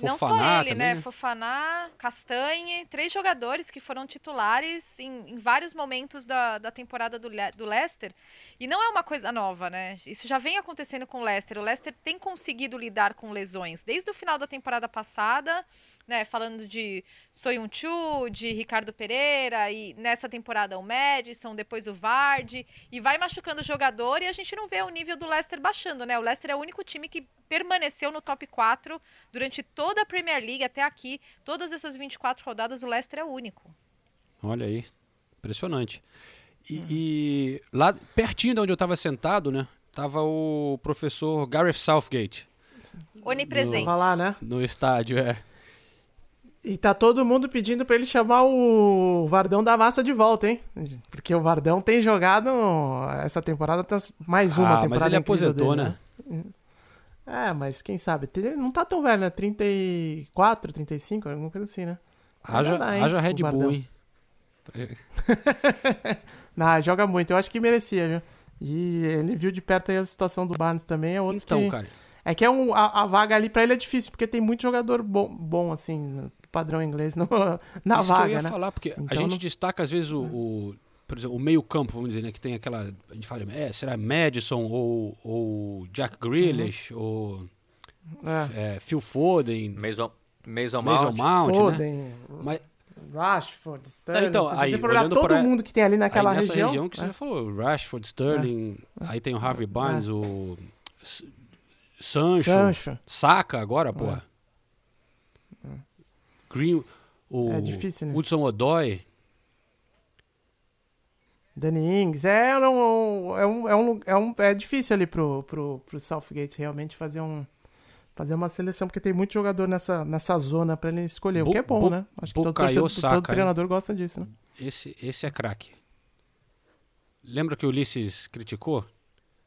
Não Fofaná só ele, também, né? né? Fofaná, Castanhe, três jogadores que foram titulares em, em vários momentos da, da temporada do, Le- do Leicester. E não é uma coisa nova, né? Isso já vem acontecendo com o Leicester. O Leicester tem conseguido lidar com lesões desde o final da temporada passada, né? Falando de Soyuncu, de Ricardo Pereira, e nessa temporada o Madison, depois o Vardy, e vai machucando o jogador e a gente não vê o nível do Leicester baixando, né? O Leicester é o único time que permaneceu no top 4 durante toda a Premier League até aqui, todas essas 24 rodadas, o Leicester é o único. Olha aí, impressionante. E, e lá pertinho de onde eu estava sentado, né? Tava o professor Gareth Southgate Onipresente. Vai lá, né? no estádio, é. E tá todo mundo pedindo pra ele chamar o Vardão da Massa de volta, hein? Porque o Vardão tem jogado essa temporada, tá mais uma ah, temporada mas ele incrível aposentou, dele, né? É, mas quem sabe? Ele não tá tão velho, né? 34, 35, alguma coisa assim, né? Haja, dá, haja Red Bull, hein? [laughs] Não, joga muito. Eu acho que merecia, viu? E ele viu de perto aí a situação do Barnes também. É outro Então, que... cara, É que é um, a, a vaga ali pra ele é difícil, porque tem muito jogador bom, bom assim, padrão inglês no, [laughs] na isso vaga, que eu ia né? falar, porque a Então gente não- destaca às vezes o, o- por exemplo, o meio campo, vamos dizer, né? Que tem aquela, a gente fala, é, será Madison ou, ou Jack Grealish ou Uhum. É. é, Phil Foden, Mason, Mason Mason Mount. Mount, né? Foden, Mas Rashford, Sterling. então, se aí, você for olhar todo pra- mundo que tem ali naquela aí nessa região. que você é. falou, Rashford, Sterling, aí tem o Harvey Barnes, o S- Sancho, Sancho. Saka agora, pô. Green, o É difícil, né? Hudson Odoi. Danny Ings. É, um, é, um, é, um, é, um, é difícil ali pro, pro, pro Southgate realmente fazer um. Fazer uma seleção, porque tem muito jogador nessa, nessa zona pra ele escolher, o que é bom, né? Acho que todo, torcedor, Saka, todo treinador gosta disso, né? Esse, esse é craque. Lembra que o Ulisses criticou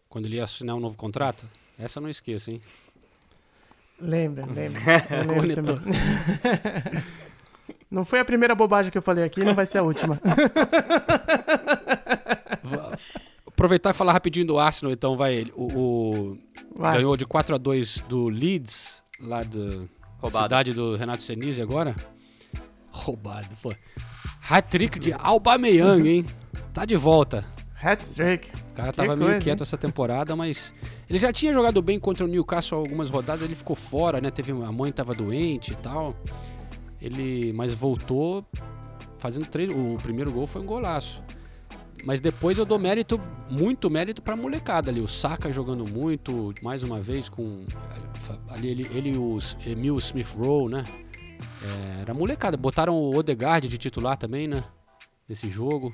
quando ele ia assinar um novo contrato? Essa eu não esqueço, hein? Lembra, lembra. [laughs] Lembro. [laughs] Não foi a primeira bobagem que eu falei aqui, não vai ser a última. [laughs] Aproveitar e falar rapidinho do Arsenal, então, vai ele. O, o- Vai. ganhou de 4 a 2 do Leeds, lá da cidade do Renato Senise agora. Roubado, pô. Hat-trick de Aubameyang, hein? Tá de volta. Hat-trick. O cara Que tava meio coisa, quieto hein? essa temporada, mas ele já tinha jogado bem contra o Newcastle algumas rodadas, ele ficou fora, né? Teve a mãe tava doente e tal. Ele, mas voltou fazendo três, o primeiro gol foi um golaço. Mas depois eu dou mérito, muito mérito pra molecada ali, o Saka jogando muito, mais uma vez com ali ele, ele e o Emil Smith Rowe, né? É, era molecada, botaram o Odegaard de titular também, né? Nesse jogo.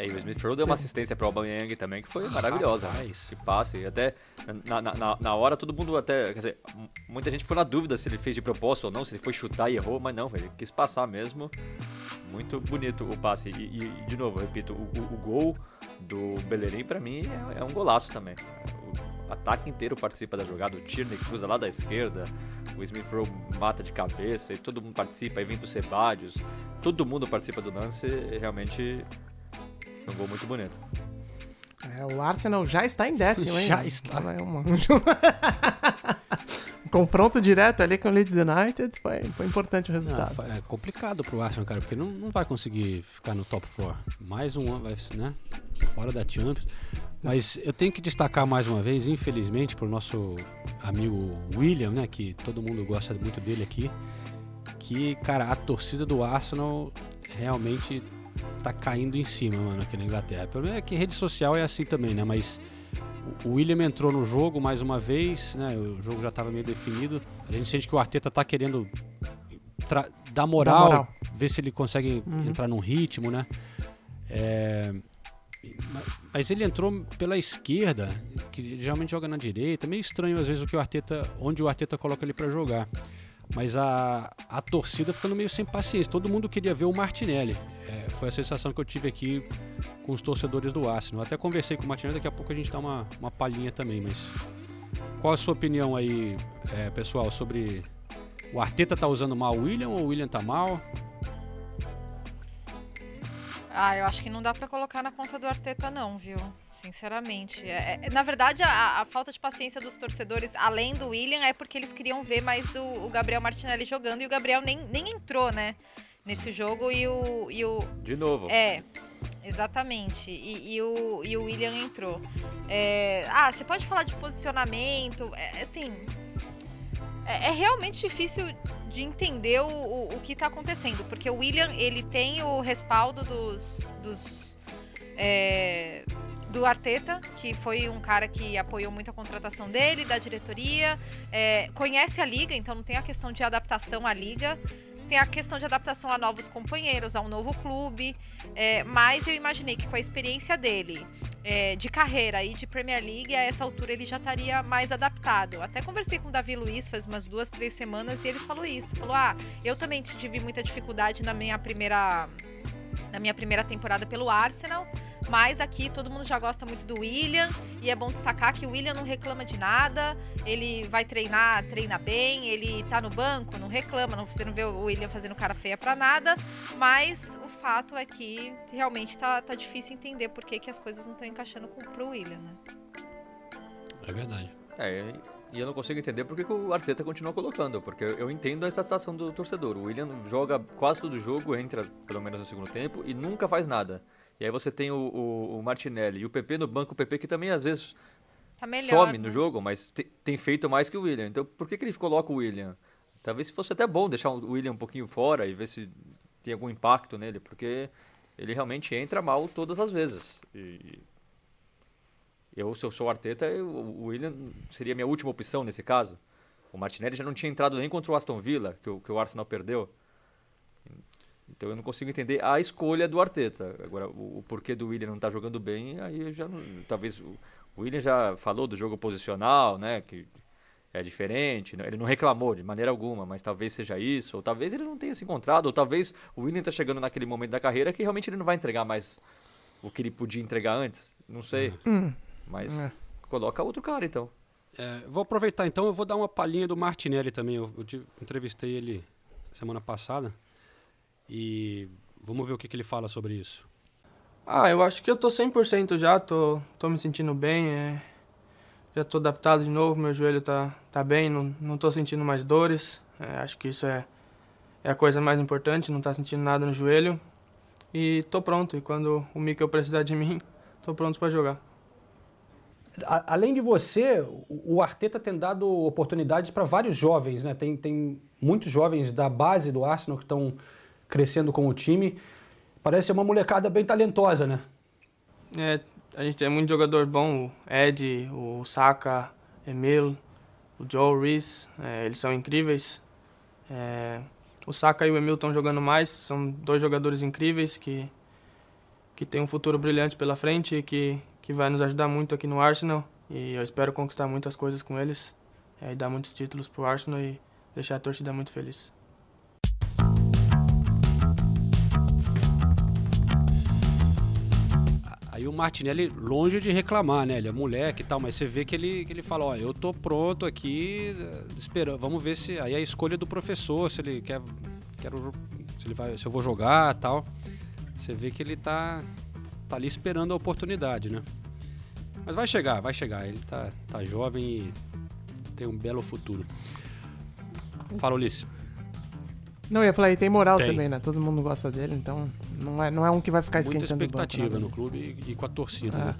É, e o Smith Rowe deu uma assistência para o Aubameyang também, que foi maravilhosa. né? Rapaz. Que passe. E até na, na, na- hora todo mundo até. Quer dizer, muita gente ficou na dúvida se ele fez de propósito ou não, se ele foi chutar e errou, mas não, ele quis passar mesmo. Muito bonito o passe. E, e, de novo, repito, o, o- o gol do Bellerin pra mim é, é um golaço também. O ataque inteiro participa da jogada, o Tierney cruza lá da esquerda, o Smith Rowe mata de cabeça, e todo mundo participa, aí vem do Sebadios, todo mundo participa do lance, e realmente foi um gol muito bonito. É, o Arsenal já está em décimo, hein? Já está. É uma... [laughs] um confronto direto ali com o Leeds United foi, foi importante o Não, resultado. fa- é complicado pro Arsenal, cara, porque não, não vai conseguir ficar no top 4. Mais um ano, vai, né? Fora da Champions. Mas eu tenho que destacar mais uma vez, infelizmente, pro nosso amigo William, né? Que todo mundo gosta muito dele aqui. Que, cara, a torcida do Arsenal realmente tá caindo em cima, mano, aqui na Inglaterra. O problema é que rede social é assim também, né? Mas o William entrou no jogo mais uma vez, né? O jogo já estava meio definido. A gente sente que o Arteta tá querendo dar moral, moral. ver se ele consegue Uhum. entrar num ritmo, né? É, mas ele entrou pela esquerda, que geralmente joga na direita. Meio estranho às vezes o que o Arteta, onde o Arteta coloca ele para jogar. Mas a, a torcida ficando meio sem paciência. Todo mundo queria ver o Martinelli. É, foi a sensação que eu tive aqui com os torcedores do Arsenal. Até conversei com o Martinelli, daqui a pouco a gente dá uma, uma palhinha também. Mas qual a sua opinião aí, é, pessoal, sobre o Arteta tá usando mal o William ou o William tá mal? Ah, eu acho que não dá para colocar na conta do Arteta, não, viu? Sinceramente. É, é, na verdade, a, a, falta de paciência dos torcedores, além do William, é porque eles queriam ver mais o, o, Gabriel Martinelli jogando e o Gabriel nem, nem entrou, né? Nesse jogo e o. E o de novo. É. Exatamente. E, e, o, e o William entrou. É, ah, você pode falar de posicionamento. É, assim. É, é realmente difícil de entender o, o, o que está acontecendo, porque o William ele tem o respaldo dos, dos é, do Arteta, que foi um cara que apoiou muito a contratação dele, da diretoria, é, conhece a liga, então não tem a questão de adaptação à liga tem a questão de adaptação a novos companheiros, a um novo clube. É, mas eu imaginei que com a experiência dele é, de carreira e de Premier League, a essa altura ele já estaria mais adaptado. Até conversei com o Davi Luiz faz umas duas, três semanas e ele falou isso. Falou: Ah, eu também tive muita dificuldade na minha primeira. Na minha primeira temporada pelo Arsenal, mas aqui todo mundo já gosta muito do William e é bom destacar que o William não reclama de nada, ele vai treinar, treina bem, ele tá no banco, não reclama, não, você não vê o William fazendo cara feia para nada, mas o fato é que realmente tá, tá difícil entender por que, que as coisas não estão encaixando com, pro William, né? É verdade. É, e eu não consigo entender por que o Arteta continua colocando, porque eu entendo essa situação do torcedor. O William joga quase todo jogo, entra pelo menos no segundo tempo e nunca faz nada. E aí você tem o, o, o Martinelli e o PP no banco, o PP que também às vezes tá melhor, some né? no jogo, mas te, tem feito mais que o William. Então por que, que ele coloca o William? Talvez fosse até bom deixar o William um pouquinho fora e ver se tem algum impacto nele, porque ele realmente entra mal todas as vezes. E eu, se eu sou o Arteta, eu, o William seria a minha última opção nesse caso. O Martinelli já não tinha entrado nem contra o Aston Villa, que o, que o Arsenal perdeu. Então eu não consigo entender a escolha do Arteta. Agora, o, o porquê do William não estar tá jogando bem, aí já não, talvez o, o William já falou do jogo posicional, né, que é diferente, né, ele não reclamou de maneira alguma, mas talvez seja isso, ou talvez ele não tenha se encontrado, ou talvez o William está chegando naquele momento da carreira que realmente ele não vai entregar mais o que ele podia entregar antes, não sei. Hum. Mas é. coloca outro cara então. É, vou aproveitar então, eu vou dar uma palhinha do Martinelli também. Eu, eu entrevistei ele semana passada. E vamos ver o que, que ele fala sobre isso. Ah, eu acho que eu tô 100% já, tô, tô me sentindo bem, é, já tô adaptado de novo, meu joelho tá, tá bem, não, não tô sentindo mais dores, é, acho que isso é, é a coisa mais importante, não tá sentindo nada no joelho. E tô pronto, e quando o Mikkel precisar de [laughs] mim, tô pronto para jogar. Além de você, o Arteta tem dado oportunidades para vários jovens, né? Tem, tem muitos jovens da base do Arsenal que estão crescendo com o time. Parece ser uma molecada bem talentosa, né? É, a gente tem muito jogador bom, o Ed, o Saka, Emil, o Joe Reese, é, eles são incríveis. É, o Saka e o Emil estão jogando mais, são dois jogadores incríveis que, que têm um futuro brilhante pela frente e que, que vai nos ajudar muito aqui no Arsenal. E eu espero conquistar muitas coisas com eles é, e dar muitos títulos pro Arsenal e deixar a torcida muito feliz. Aí o Martinelli, longe de reclamar, né? Ele é moleque e tal, mas você vê que ele, que ele fala, ó, eu tô pronto aqui, esperando, vamos ver se... Aí é a escolha do professor, se ele quer... Quero, se, ele vai, se eu vou jogar tal. Você vê que ele tá, tá ali esperando a oportunidade, né? Mas vai chegar, vai chegar. Ele tá, tá jovem e tem um belo futuro. Fala, Ulisses. Não, eu ia falar, e tem moral tem. também, né? Todo mundo gosta dele, então não é, não é um que vai ficar esquentando Muita expectativa banco, no clube e, e, com a torcida, é. né?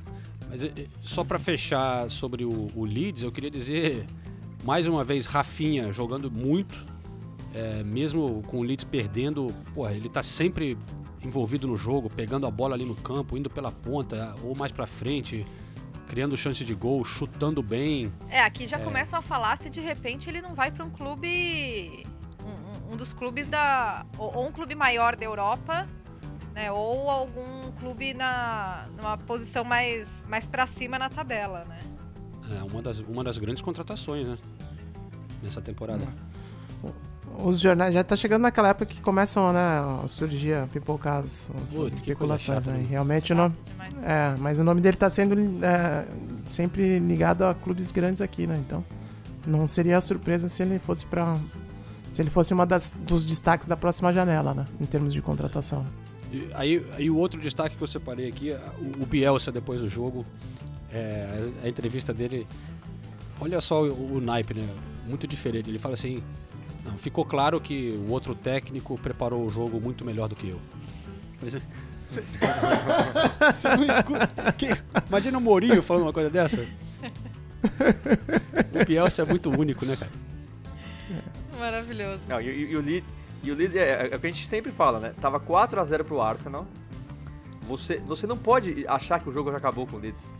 Mas só para fechar sobre o, o, Leeds, eu queria dizer, mais uma vez, Rafinha jogando muito, é, mesmo com o Leeds perdendo, porra, ele tá sempre envolvido no jogo, pegando a bola ali no campo, indo pela ponta ou mais para frente, criando chance de gol, chutando bem. É, aqui já é... começam a falar se de repente ele não vai para um clube um dos clubes da. Ou, um clube maior da Europa, né? Ou algum clube na numa posição mais, mais para cima na tabela, né? É uma das, uma das grandes contratações, né? Nessa temporada. Os jornais já tá chegando naquela época que começam né, a surgir, a pipocar as, as Putz, especulações. chata, né? né? Realmente o nome. É, mas o nome dele tá sendo é, sempre ligado a clubes grandes aqui, né? Então não seria surpresa se ele fosse para se ele fosse uma das, dos destaques da próxima janela, né? Em termos de contratação. E aí, aí o outro destaque que eu separei aqui, o, o Bielsa depois do jogo, é, a, a entrevista dele, olha só o, o naipe, né? Muito diferente. Ele fala assim, não, ficou claro que o outro técnico preparou o jogo muito melhor do que eu. Você [laughs] você não escuta. Que- Imagina o Mourinho falando uma coisa dessa. O Bielsa é muito único, né, cara? Maravilhoso. Não, e, e- e o Leeds, e o Leeds é, é o que a gente sempre fala, né? Tava 4 a 0 pro Arsenal. Você, você não pode achar que o jogo já acabou com o Leeds.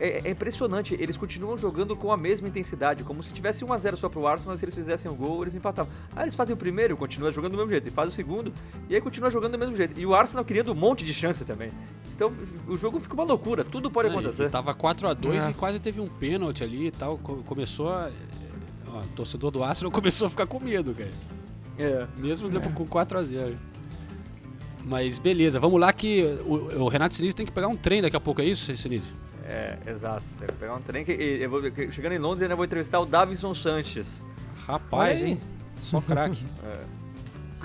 É, é impressionante, eles continuam jogando com a mesma intensidade, como se tivesse 1x0 só pro Arsenal, se eles fizessem o gol, eles empatavam. Aí eles fazem o primeiro, continua jogando do mesmo jeito, e faz o segundo, e aí continua jogando do mesmo jeito. E o Arsenal criando um monte de chance também. Então o jogo fica uma loucura, tudo pode acontecer. E tava 4x2 É. e quase teve um pênalti ali e tal. co- Começou a. Ó, o torcedor do Arsenal [laughs] começou a ficar com medo, cara. É. Mesmo depois com 4x0. Mas beleza, vamos lá que o, o Renato Sinise tem que pegar um trem daqui a pouco, é isso, Sinise? É, exato. Tem que pegar um trem que. e eu vou- que- chegando em Londres, eu ainda vou entrevistar o Davison Sanches. Rapaz, hein? Só craque. [laughs]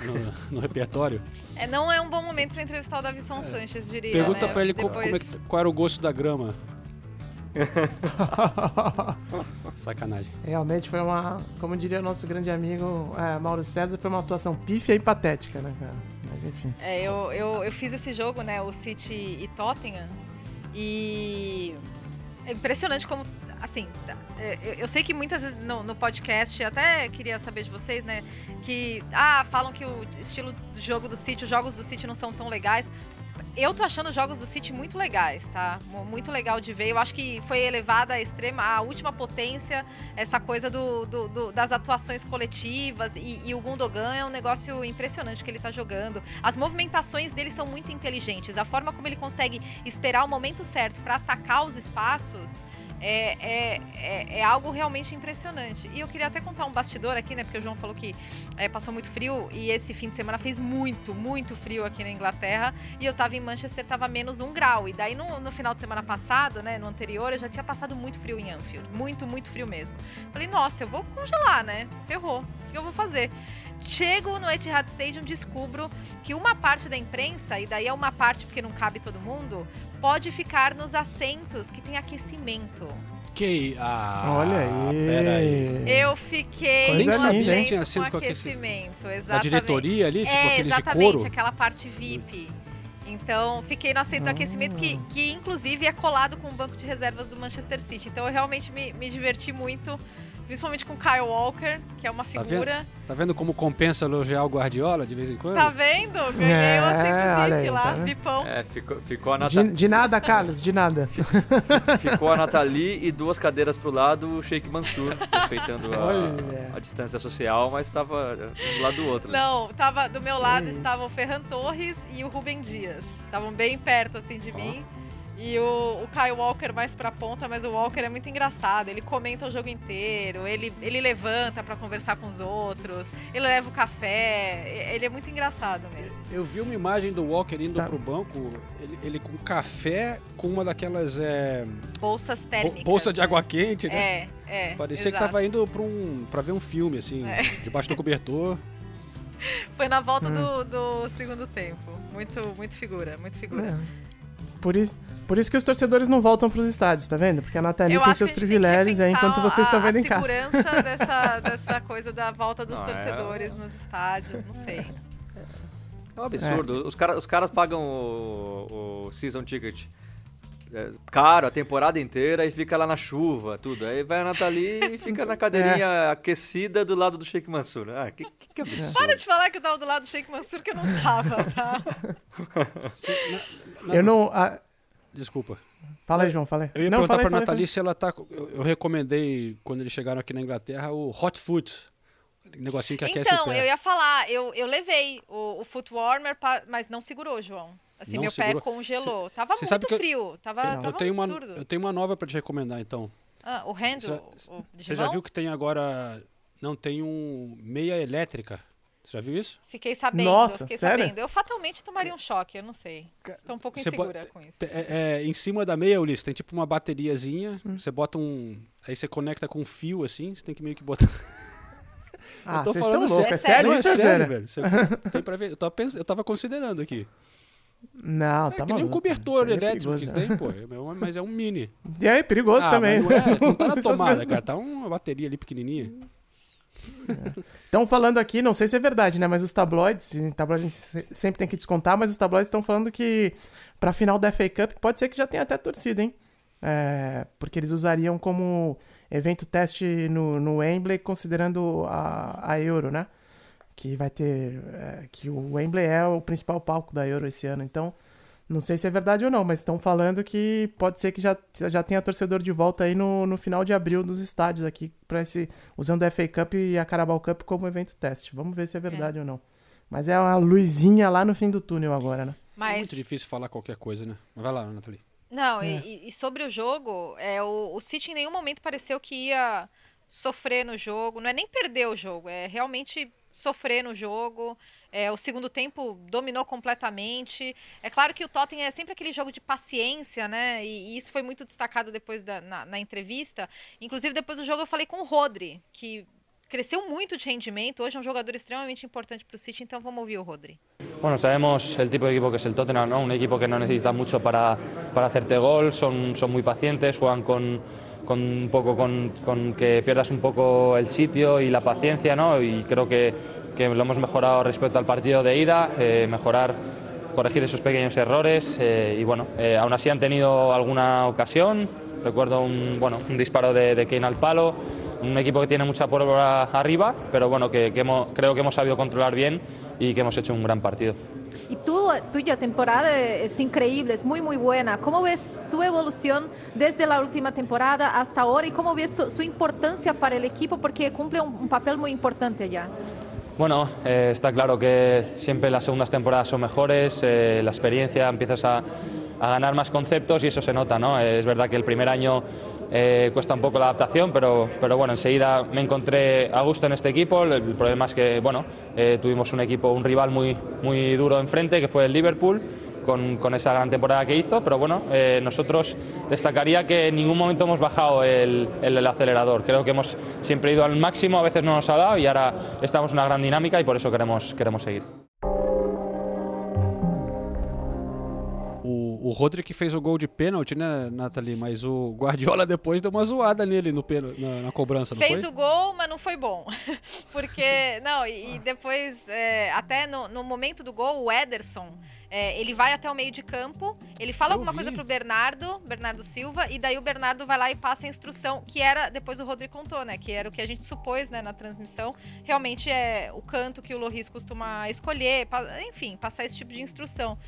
É. no, no repertório. É, não é um bom momento para entrevistar o Davison Sanches, diria. Pergunta né? pra ele Depois... como é que- qual era o gosto da grama. [laughs] Sacanagem. Realmente foi uma, como diria nosso grande amigo é, Mauro César, foi uma atuação pífia e patética, né, cara? Mas enfim. É, eu, eu, eu fiz esse jogo, né? O City e Tottenham. E é impressionante como. Assim, tá, é, eu, eu sei que muitas vezes no, no podcast, até queria saber de vocês, né? Que. Ah, falam que o estilo do jogo do City, os jogos do City não são tão legais. Eu tô achando os jogos do City muito legais, tá? Mu- Muito legal de ver. Eu acho que foi elevada à extrema, à última potência, essa coisa do, do- do- das atuações coletivas. E, e o Gundogan é um negócio impressionante que ele tá jogando. As movimentações dele são muito inteligentes. A forma como ele consegue esperar o momento certo para atacar os espaços é, é, é, é algo realmente impressionante. E eu queria até contar um bastidor aqui, né? Porque o João falou que é, passou muito frio e esse fim de semana fez muito, muito frio aqui na Inglaterra. E eu tava em Manchester, tava menos um grau. E daí no, no final de semana passado, né? No anterior, eu já tinha passado muito frio em Anfield. Muito, muito frio mesmo. Falei, nossa, eu vou congelar, né? Ferrou. O que eu vou fazer? Chego no Etihad Stadium, descubro que uma parte da imprensa, e daí é uma parte porque não cabe todo mundo, pode ficar nos assentos que tem aquecimento. Que. Ah, Olha aí. Pera aí. Eu fiquei Coisa no hein? assento Tinha com assento com aquecimento, Da exatamente. diretoria ali, tipo é, aqueles de exatamente, couro? aquela parte VIP. Então, fiquei no assento do aquecimento que, que, inclusive, é colado com o banco de reservas do Manchester City. Então, eu realmente me, me diverti muito, principalmente com o Kyle Walker, que é uma Tá vendo? figura. Tá vendo como compensa elogiar o Guardiola de vez em quando? Tá vendo? Ganhei o É, assento olha VIP lá, tá? VIPão. É, ficou, ficou a Nata- De, de nada, Carlos, de nada. Ficou a Nathalie e duas cadeiras pro lado o Sheik Mansur, respeitando a, a distância social, mas estava um do lado do outro. né? Não, tava do meu lado isso. estavam o Ferran Torres e o Rubem Dias. Estavam bem perto assim de mim. E o, o Kyle Walker mais pra ponta, mas o Walker é muito engraçado. Ele comenta o jogo inteiro, ele, ele levanta pra conversar com os outros, ele leva o café. Ele é muito engraçado mesmo. Eu vi uma imagem do Walker indo Tá. pro banco, ele, ele com café, com uma daquelas. É, Bolsas bo- térmicas. bolsa de né? água quente, né? É, é. Parecia que exato. tava indo pra, um, pra ver um filme, assim, É. debaixo do cobertor. Foi na volta Hum. do, do segundo tempo. Muito, muito figura, muito figura. É. Por isso, por isso que os torcedores não voltam pros estádios, tá vendo? Porque a Nathalie Eu tem seus a tem privilégios aí, repensar enquanto vocês estão a- vendo a em casa. segurança [laughs] dessa, dessa coisa da volta dos Não, é- torcedores nos estádios, não sei. É um absurdo. Os, cara, os caras pagam o, o season ticket é, caro a temporada inteira e fica lá na chuva, tudo. Aí vai a Nathalie e [laughs] fica na cadeirinha aquecida do lado do Sheik Mansur. Ah, que, que, que absurdo. Para de falar que eu tava do lado do Sheik Mansur, que eu não tava, tá? [laughs] Na- Eu não. ah, Desculpa. fala aí, João, fala aí. Eu ia não, perguntar pra aí, Nathalie se ela tá. Eu, eu recomendei, quando eles chegaram aqui na Inglaterra, o Hot Foot. Negocinho que aquece o Então, eu ia falar, eu, eu levei o, o foot warmer, pa- mas não segurou, João. Assim, Não meu segurou. pé congelou. Tava Você sabe muito que eu- frio. Tava, tava eu, tenho uma, absurdo. eu tenho uma nova pra te recomendar, então. Ah, o handle, Você- já viu que tem agora. Não, tem um meia elétrica. Você já viu isso? Fiquei sabendo, Nossa, fiquei sério? sabendo. Eu fatalmente tomaria um choque, eu não sei. Tô um pouco Você insegura bota- com isso. É, é, em cima da meia, Ulisses, tem tipo uma bateriazinha. Hum. Você bota um. Aí você conecta com um fio assim, você tem que meio que botar. [laughs] Ah, vocês estão loucos. É sério. sério Não, isso, é sério? velho. Você- [laughs] tem pra ver. Eu tava, pens- eu tava considerando aqui. Não, É tá que nem um cobertor é elétrico que perigoso. tem, pô. É Mas é um mini. E aí, perigoso Ah, também. Não, é, não tá na [laughs] tomada, cara. Tá uma bateria ali pequenininha. Estão falando aqui, não sei se é verdade, né? Mas os tabloides, tabloides sempre tem que descontar, mas os tabloides estão falando que pra final da FA Cup pode ser que já tenha até torcida, hein? É, porque eles usariam como evento teste no, no Wembley, considerando a, a Euro, né? Que vai ter. é, que o Wembley é o principal palco da Euro esse ano. Então, não sei se é verdade ou não, mas estão falando que pode ser que já, já tenha torcedor de volta aí no, no final de abril nos estádios aqui, pra esse, usando a FA Cup e a Carabao Cup como evento teste. Vamos ver se é verdade ou não. Mas é uma luzinha lá no fim do túnel agora, né? É Mas, muito difícil falar qualquer coisa, né? Mas vai lá, Nathalie. não, É. e, e sobre o jogo, é, o, o City em nenhum momento pareceu que ia sofrer no jogo. Não é nem perder o jogo, é realmente sofrer no jogo. É, o segundo tempo dominou completamente. É claro que o Tottenham é sempre aquele jogo de paciência, né? E, e isso foi muito destacado depois da, na, na entrevista. Inclusive, depois do jogo, eu falei com o Rodri, que cresceu muito de rendimento. Hoje é um jogador extremamente importante para o City, então vamos ouvir o Rodri. Bueno, sabemos el tipo de equipo que es el Tottenham, ¿no? Un equipo que no necesita mucho para, para hacerte gol, son, son muy pacientes, juegan con, con un poco con, con que pierdas un poco el sitio y la paciencia, ¿no? Y creo que, que lo hemos mejorado respecto al partido de ida, eh, mejorar, corregir esos pequeños errores eh, y bueno, eh, aún así han tenido alguna ocasión, recuerdo un, bueno, un disparo de, de Kane al palo, un equipo que tiene mucha pólvora arriba, pero bueno, que, que hemos- creo que hemos sabido controlar bien y que hemos hecho un gran partido. Y tu, tuya temporada es increíble, es muy muy buena. ¿Cómo ves su evolución desde la última temporada hasta ahora y cómo ves su, su importancia para el equipo porque cumple un, un papel muy importante ya? Bueno, eh, está claro que siempre las segundas temporadas son mejores, eh, la experiencia, empiezas a, a ganar más conceptos y eso se nota, ¿no? Es verdad que el primer año eh, cuesta un poco la adaptación, pero, pero bueno, enseguida me encontré a gusto en este equipo. El, problema es que, bueno, eh, tuvimos un equipo, un rival muy, muy duro enfrente, que fue el Liverpool, con, con esa gran temporada que hizo, pero bueno, eh, nosotros destacaría que en ningún momento hemos bajado el, el- el acelerador. Creo que hemos siempre ido al máximo, a veces no nos ha dado y ahora estamos en una gran dinámica y por eso queremos, queremos seguir. O, o Rodri que fez o gol de pênalti, né, Nathalie? Mas o Guardiola depois deu uma zoada nele no pênalti, na, na cobrança, não Fez foi? o gol, mas não foi bom. [laughs] Porque, não, e, e depois, é, até no, no momento do gol, o Ederson, é, ele vai até o meio de campo, ele fala Eu alguma vi. coisa pro Bernardo, Bernardo Silva, e daí o Bernardo vai lá e passa a instrução, que era, depois o Rodrigo contou, né, que era o que a gente supôs, né, na transmissão, realmente é o canto que o Loris costuma escolher, enfim, passar esse tipo de instrução.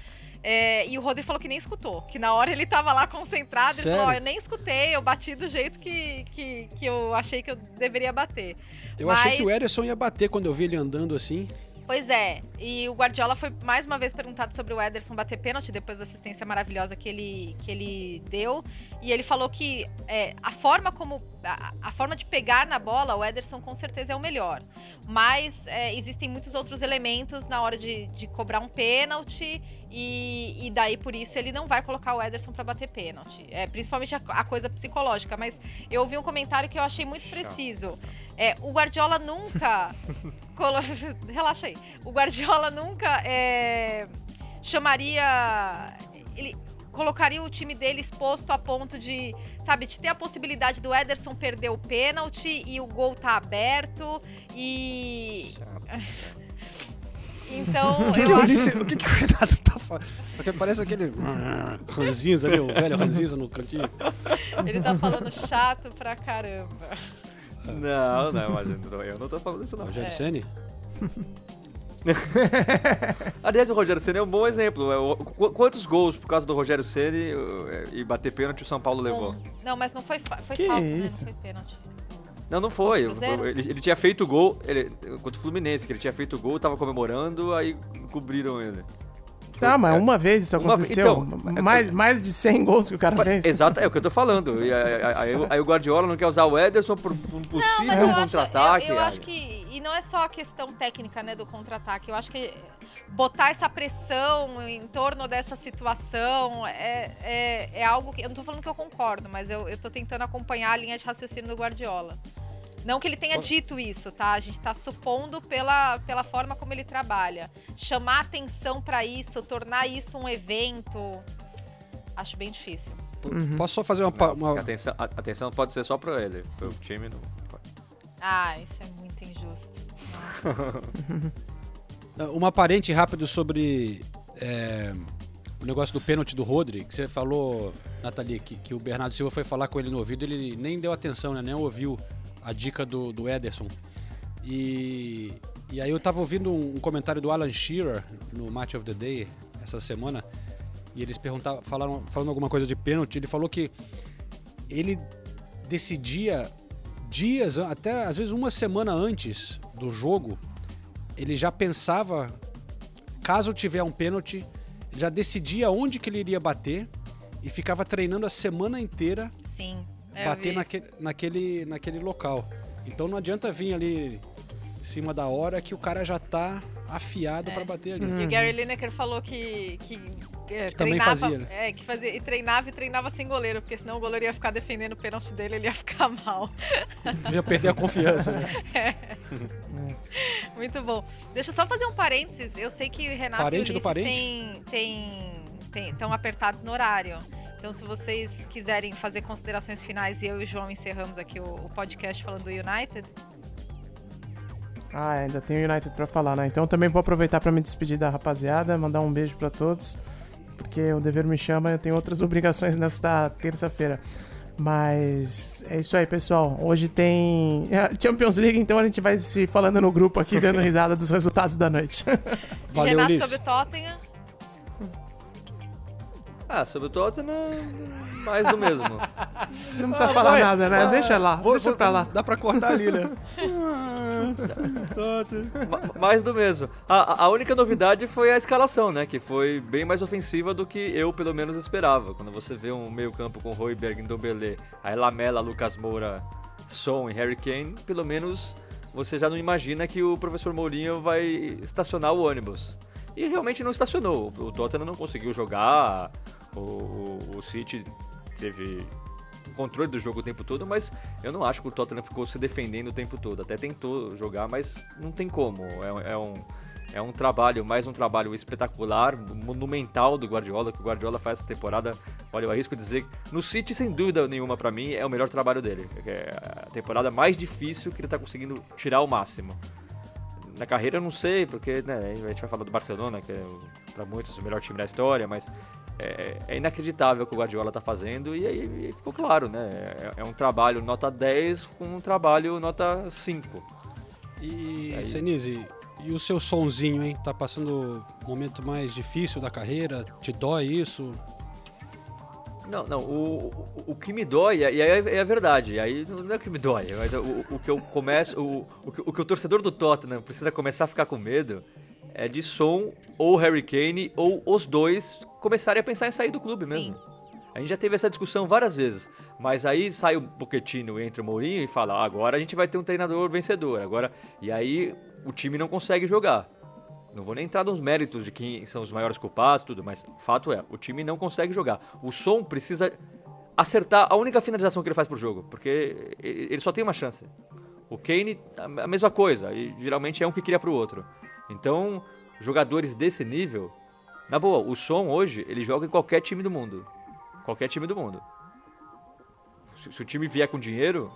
É, e o Rodrigo falou que nem escutou, que na hora ele tava lá concentrado, ele falou, Sério? eu nem escutei, eu bati do jeito que, que, que eu achei que eu deveria bater. Eu achei que o Mas- Ederson ia bater quando eu vi ele andando assim. Pois é, e o Guardiola foi mais uma vez perguntado sobre o Ederson bater pênalti depois da assistência maravilhosa que ele, que ele deu. E ele falou que é, a forma como. A, a forma de pegar na bola, o Ederson com certeza é o melhor. Mas é, existem muitos outros elementos na hora de, de cobrar um pênalti. E, e daí, por isso, ele não vai colocar o Ederson para bater pênalti. É, principalmente a, a coisa psicológica. Mas eu ouvi um comentário que eu achei muito preciso. É, o Guardiola nunca. [laughs] colo- [laughs] Relaxa aí. O Guardiola nunca é, chamaria. Ele colocaria o time dele exposto a ponto de, sabe, de ter a possibilidade do Ederson perder o pênalti e o gol tá aberto e. Então, [laughs] O que, eu que, o, o que, que o Renato tá falando? Porque parece aquele ranzinza ali, o velho ranzinza no cantinho. ele tá falando chato pra caramba. Não, não, imagina, eu não tô falando isso não. Rogério É. Ceni? [laughs] Aliás, o Rogério Ceni é um bom exemplo. É, qu- Quantos gols por causa do Rogério Ceni eh, e bater pênalti o São Paulo levou? Um. Não, mas não foi, foi Que falta, isso? né? Não foi pênalti. Não, não foi. Cruzeiro? Ele, ele tinha feito o gol ele, contra o Fluminense, que ele tinha feito o gol, tava comemorando, aí cobriram ele. Tá, mas É. uma vez isso Uma aconteceu. então, mais, mais de 100 gols que o cara fez. Exato, é o que eu tô falando. E aí, aí- aí- aí o Guardiola não quer usar o Ederson por um Mas possível contra-ataque. eu, eu ai. acho que. E não é só a questão técnica né, do contra-ataque. Eu acho que botar essa pressão em torno dessa situação é, é, é algo que. Eu não tô falando que eu concordo, mas eu, eu tô tentando acompanhar a linha de raciocínio do Guardiola. Não que ele tenha dito isso, tá? A gente tá supondo pela, pela forma como ele trabalha. Chamar atenção pra isso, tornar isso um evento. Acho bem difícil. Uhum. Posso só fazer uma. pa- uma- A atenção, a atenção pode ser só pra ele. Pro time não pode. Ah, isso é muito injusto. [laughs] Uma parente rápido sobre é, o negócio do pênalti do Rodri, que você falou, Nathalie, que, que o Bernardo Silva foi falar com ele no ouvido, ele nem deu atenção, né, nem ouviu a dica do, do Ederson. E, e aí eu tava ouvindo um, um comentário do Alan Shearer no Match of the Day essa semana, e eles perguntavam, falaram, falando alguma coisa de pênalti, ele falou que ele decidia dias, até às vezes uma semana antes do jogo, ele já pensava, caso tiver um pênalti, já decidia onde que ele iria bater e ficava treinando a semana inteira Sim. É, bater naquele, naquele, naquele local. Então não adianta vir ali em cima da hora que o cara já tá afiado pra bater ali. E o Gary Lineker falou que, que, é, Que também treinava, fazia, né? é, que fazia, e treinava e treinava sem goleiro, porque senão o goleiro ia ficar defendendo o pênalti dele, ele ia ficar [laughs] mal. Ia perder a confiança, né? [laughs] É. Muito bom. Deixa eu só fazer um parênteses. Eu sei que o Renato Parente e Ulisses têm têm estão apertados no horário. Então, se vocês quiserem fazer considerações finais e eu e o João encerramos aqui o, o podcast falando do United. Ah, ainda tem o United pra falar, né? Então também vou aproveitar pra me despedir da rapaziada, mandar um beijo pra todos, porque o dever me chama, eu tenho outras [laughs] obrigações nesta terça-feira. Mas é isso aí, pessoal. Hoje tem [laughs] é, Champions League, então a gente vai se falando no grupo aqui, dando [laughs] risada dos resultados da noite. E Renato sobre o Tottenham. Ah, sobre o Tottenham, mais do mesmo. [laughs] Não precisa falar nada, né? Deixa lá, deixa pra lá. Dá pra cortar ali, né? [laughs] Ma- mais do mesmo. A, a única novidade foi a escalação, né? Que foi bem mais ofensiva do que eu, pelo menos, esperava. Quando você vê um meio campo com Royberg, Ndombele, aí Lamela, Lucas Moura, Son e Harry Kane, pelo menos você já não imagina que o professor Mourinho vai estacionar o ônibus. E realmente não estacionou. O Tottenham não conseguiu jogar, o, o, o City teve controle do jogo o tempo todo, mas eu não acho que o Tottenham ficou se defendendo o tempo todo. Até tentou jogar, mas não tem como. É, é um, é um trabalho, mais um trabalho espetacular, monumental do Guardiola, que o Guardiola faz essa temporada. Olha, eu arrisco dizer, no City, sem dúvida nenhuma, pra mim, é o melhor trabalho dele. É a temporada mais difícil que ele tá conseguindo tirar o máximo. Na carreira eu não sei, porque né, a gente vai falar do Barcelona, que é para muitos o melhor time da história, mas é, é inacreditável o que o Guardiola tá fazendo e aí ficou claro, né? É, é um trabalho nota 10 com um trabalho nota 5. E, Aí- Senise, e o seu sonzinho, hein? Tá passando o momento mais difícil da carreira? Te dói isso? Não, não, o, o, o que me dói, e aí é, é a verdade, aí não é o que me dói, mas o, o que eu começo, o, o, que, o que o torcedor do Tottenham precisa começar a ficar com medo é de Son ou Harry Kane ou os dois começarem a pensar em sair do clube mesmo. A gente já teve essa discussão várias vezes, mas aí sai o Pochettino entre o Mourinho e fala, "Ah, agora a gente vai ter um treinador vencedor, agora... E aí o time não consegue jogar. Não vou nem entrar nos méritos de quem são os maiores culpados, tudo, mas fato é, o time não consegue jogar. O som precisa acertar a única finalização que ele faz pro jogo, porque ele só tem uma chance. O Kane, a a mesma coisa, e geralmente é um que cria pro outro. Então, jogadores desse nível, na boa, o som hoje, ele joga em qualquer time do mundo. Qualquer time do mundo. Se, se o time vier com dinheiro,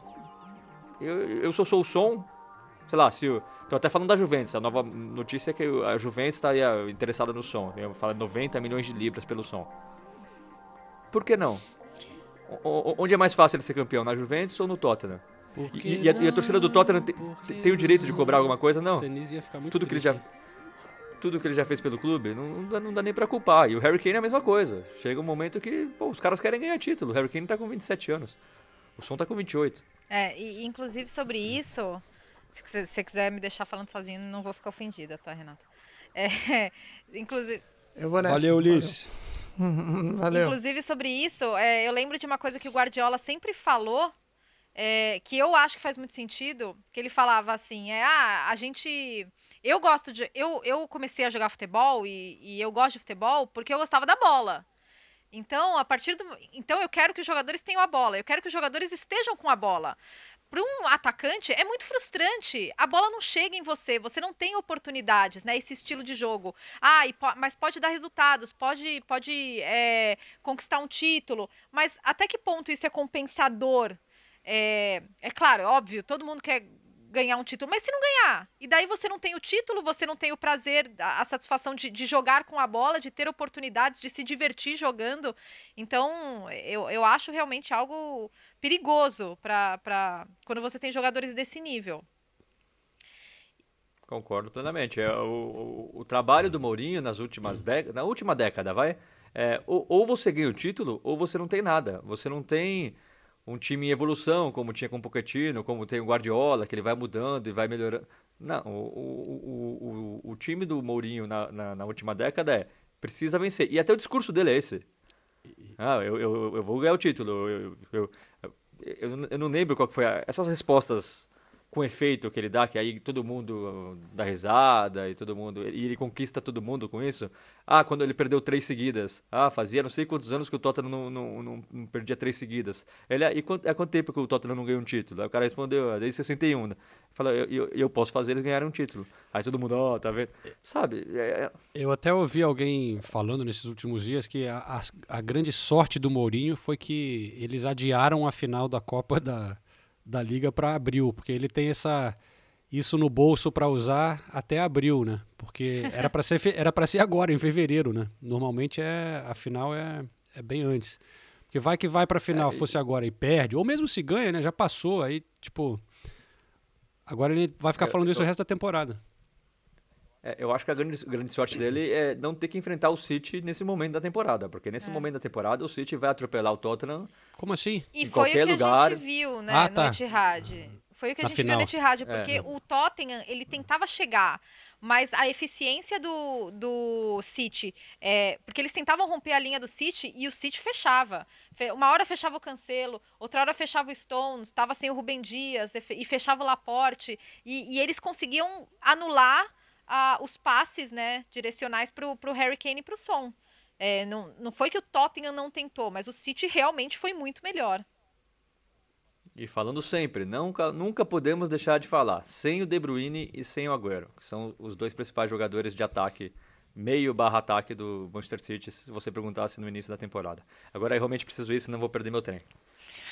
eu, eu só sou o som, sei lá, se o. Tô até falando da Juventus, a nova notícia é que a Juventus estaria interessada no som. Eu falo 90 milhões de libras pelo som. Por que não? O- onde é mais fácil ele ser campeão, na Juventus ou no Tottenham? E, e a, e a torcida do Tottenham te- te- tem, o direito de cobrar alguma coisa? Não. Senise ia ficar muito Tudo que ele já tudo que ele já fez pelo clube, não, não dá, não dá nem pra culpar. E o Harry Kane é a mesma coisa. Chega um momento que pô, os caras querem ganhar título. O Harry Kane tá com 27 anos. O Som tá com 28. É, e inclusive sobre isso, se você- se você quiser me deixar falando sozinho, não vou ficar ofendida, tá, Renata? É, [laughs] inclusive. Eu vou nessa. Valeu, Ulisses. [laughs] Valeu. Inclusive, sobre isso, é, eu lembro de uma coisa que o Guardiola sempre falou, é, que eu acho que faz muito sentido, que ele falava assim, é, ah, a gente... Eu gosto de... Eu, eu comecei a jogar futebol e, e eu gosto de futebol porque eu gostava da bola. Então, a partir do... Então, eu quero que os jogadores tenham a bola. Eu quero que os jogadores estejam com a bola. Para um atacante é muito frustrante. A bola não chega em você, você não tem oportunidades, né? Esse estilo de jogo. Ah, po mas pode dar resultados, pode, pode é, conquistar um título. Mas até que ponto isso é compensador? É, é claro, é óbvio, todo mundo quer ganhar um título, mas se não ganhar, e daí você não tem o título, você não tem o prazer, a, a satisfação de, de, jogar com a bola, de ter oportunidades, de se divertir jogando. Então, eu, eu acho realmente algo perigoso para quando você tem jogadores desse nível. Concordo plenamente. É, o, o, o trabalho do Mourinho nas últimas décadas, na última década, vai, é, ou, ou você ganha o título, ou você não tem nada. Você não tem um time em evolução, como tinha com o Pochettino, como tem o Guardiola, que ele vai mudando e vai melhorando. Não, o, o, o, o time do Mourinho na, na, na, última década é precisa vencer. E até o discurso dele é esse. Ah, eu, eu, eu vou ganhar o título. Eu, eu, eu, eu não lembro qual que foi. A, essas respostas com efeito que ele dá, que aí todo mundo dá risada e todo mundo. E ele conquista todo mundo com isso. Ah, quando ele perdeu três seguidas. Ah, fazia não sei quantos anos que o Tottenham não, não, não, não perdia três seguidas. Ele, e quanto, há quanto tempo que o Tottenham não ganhou um título? Aí o cara respondeu, ah, desde 61. Fala, eu, eu, eu, posso fazer eles ganharem um título. Aí todo mundo, ó, oh, tá vendo? Sabe? É... Eu até ouvi alguém falando nesses últimos dias que a, a, a grande sorte do Mourinho foi que eles adiaram a final da Copa da da liga para abril, porque ele tem essa isso no bolso para usar até abril, né? Porque [laughs] era para ser era para ser agora em fevereiro, né? Normalmente é a final é, é bem antes. Porque vai que vai para final, é, fosse agora e perde, ou mesmo se ganha, né? Já passou, aí tipo agora ele vai ficar falando isso o resto da temporada. É, eu acho que a grande, grande sorte dele é não ter que enfrentar o City nesse momento da temporada, porque nesse é. momento da temporada o City vai atropelar o Tottenham. Como assim? E foi o que lugar. a gente viu, né, ah, tá. no Etihad. Foi o que a gente final. viu no Etihad, porque é. o Tottenham, ele tentava chegar, mas a eficiência do, do City, é, porque eles tentavam romper a linha do City e o City fechava. Uma hora fechava o Cancelo, outra hora fechava o Stones, estava sem o Rubem Dias e fechava o Laporte, e, e eles conseguiam anular uh, os passes né, direcionais para o Harry Kane e para o Son. É, não, não foi que o Tottenham não tentou, mas o City realmente foi muito melhor. E falando sempre, nunca, nunca podemos deixar de falar, sem o De Bruyne e sem o Agüero, que são os dois principais jogadores de ataque, meio barra ataque do Manchester City, se você perguntasse no início da temporada. Agora eu realmente preciso isso, não vou perder meu trem.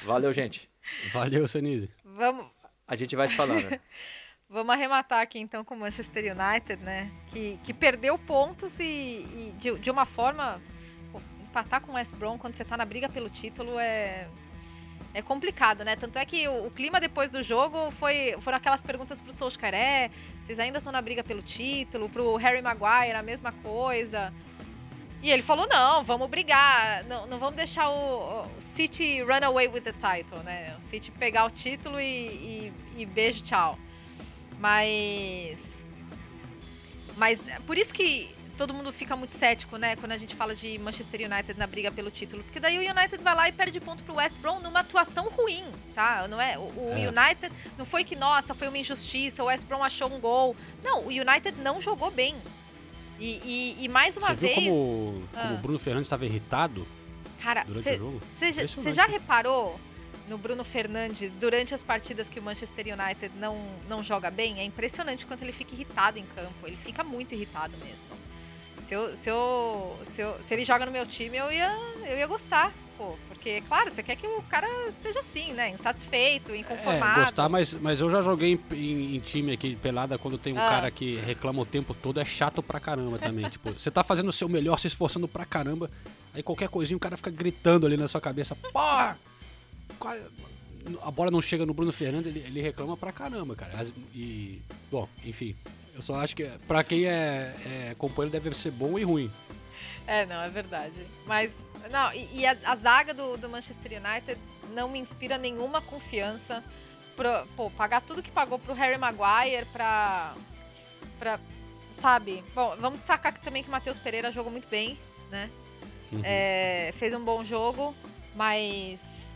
Valeu, gente. Valeu, Senise. Vamos. A gente vai te falando. [laughs] Vamos arrematar aqui então com o Manchester United, né? Que, que perdeu pontos e, e de, de, uma forma. Pô, empatar com o West Brom quando você tá na briga pelo título é. É complicado, né? Tanto é que o, o clima depois do jogo foi, foram aquelas perguntas pro Solskjaer, é, vocês ainda estão na briga pelo título, pro Harry Maguire a mesma coisa. E ele falou, não, vamos brigar, não, não vamos deixar o, o, City run away with the title, né? O City pegar o título e, e, e beijo, tchau. Mas. Mas por isso que todo mundo fica muito cético, né, quando a gente fala de Manchester United na briga pelo título, porque daí o United vai lá e perde ponto pro West Brom numa atuação ruim, tá? Não é o, o é. United não foi que nossa, foi uma injustiça, o West Brom achou um gol. Não, o United não jogou bem. E, e, e mais uma Você vez, viu como, como ah. o Bruno Fernandes estava irritado? Cara, você já reparou no Bruno Fernandes durante as partidas que o Manchester United não, não joga bem, é impressionante quanto ele fica irritado em campo. Ele fica muito irritado mesmo. Se, eu, se, eu, se, eu, se ele joga no meu time, eu ia, eu ia gostar. Pô, porque, claro, você quer que o cara esteja assim, né? Insatisfeito, inconformado. É, gostar, mas, mas eu já joguei em, em, em time aqui, pelada, quando tem um ah. cara que reclama o tempo todo, é chato pra caramba também. tipo, você tá fazendo o seu melhor, se esforçando pra caramba, aí qualquer coisinha o cara fica gritando ali na sua cabeça, porra! A bola não chega no Bruno Fernandes, ele, ele reclama pra caramba, cara. E, bom, enfim, eu só acho que pra quem é, é companheiro deve ser bom e ruim. É, não, é verdade. Mas, não, e, e a, a, zaga do, do Manchester United não me inspira nenhuma confiança. Pro, pô, pagar tudo que pagou pro Harry Maguire pra, pra sabe? Bom, vamos que também que o Matheus Pereira jogou muito bem, né? Uhum. É, fez um bom jogo, mas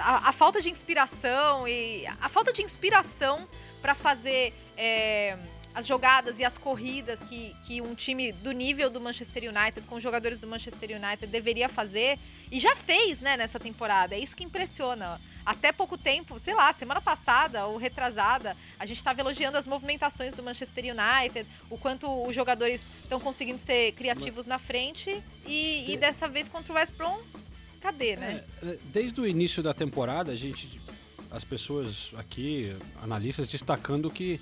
a, a falta de inspiração e a falta de inspiração para fazer é, as jogadas e as corridas que, que um time do nível do Manchester United, com jogadores do Manchester United, deveria fazer e já fez, né, nessa temporada. É isso que impressiona. Até pouco tempo, sei lá, semana passada ou retrasada, a gente estava elogiando as movimentações do Manchester United, o quanto os jogadores estão conseguindo ser criativos na frente e, e dessa vez contra o West Brom, cadê, né? É, desde o início da temporada, a gente, as pessoas aqui, analistas, destacando que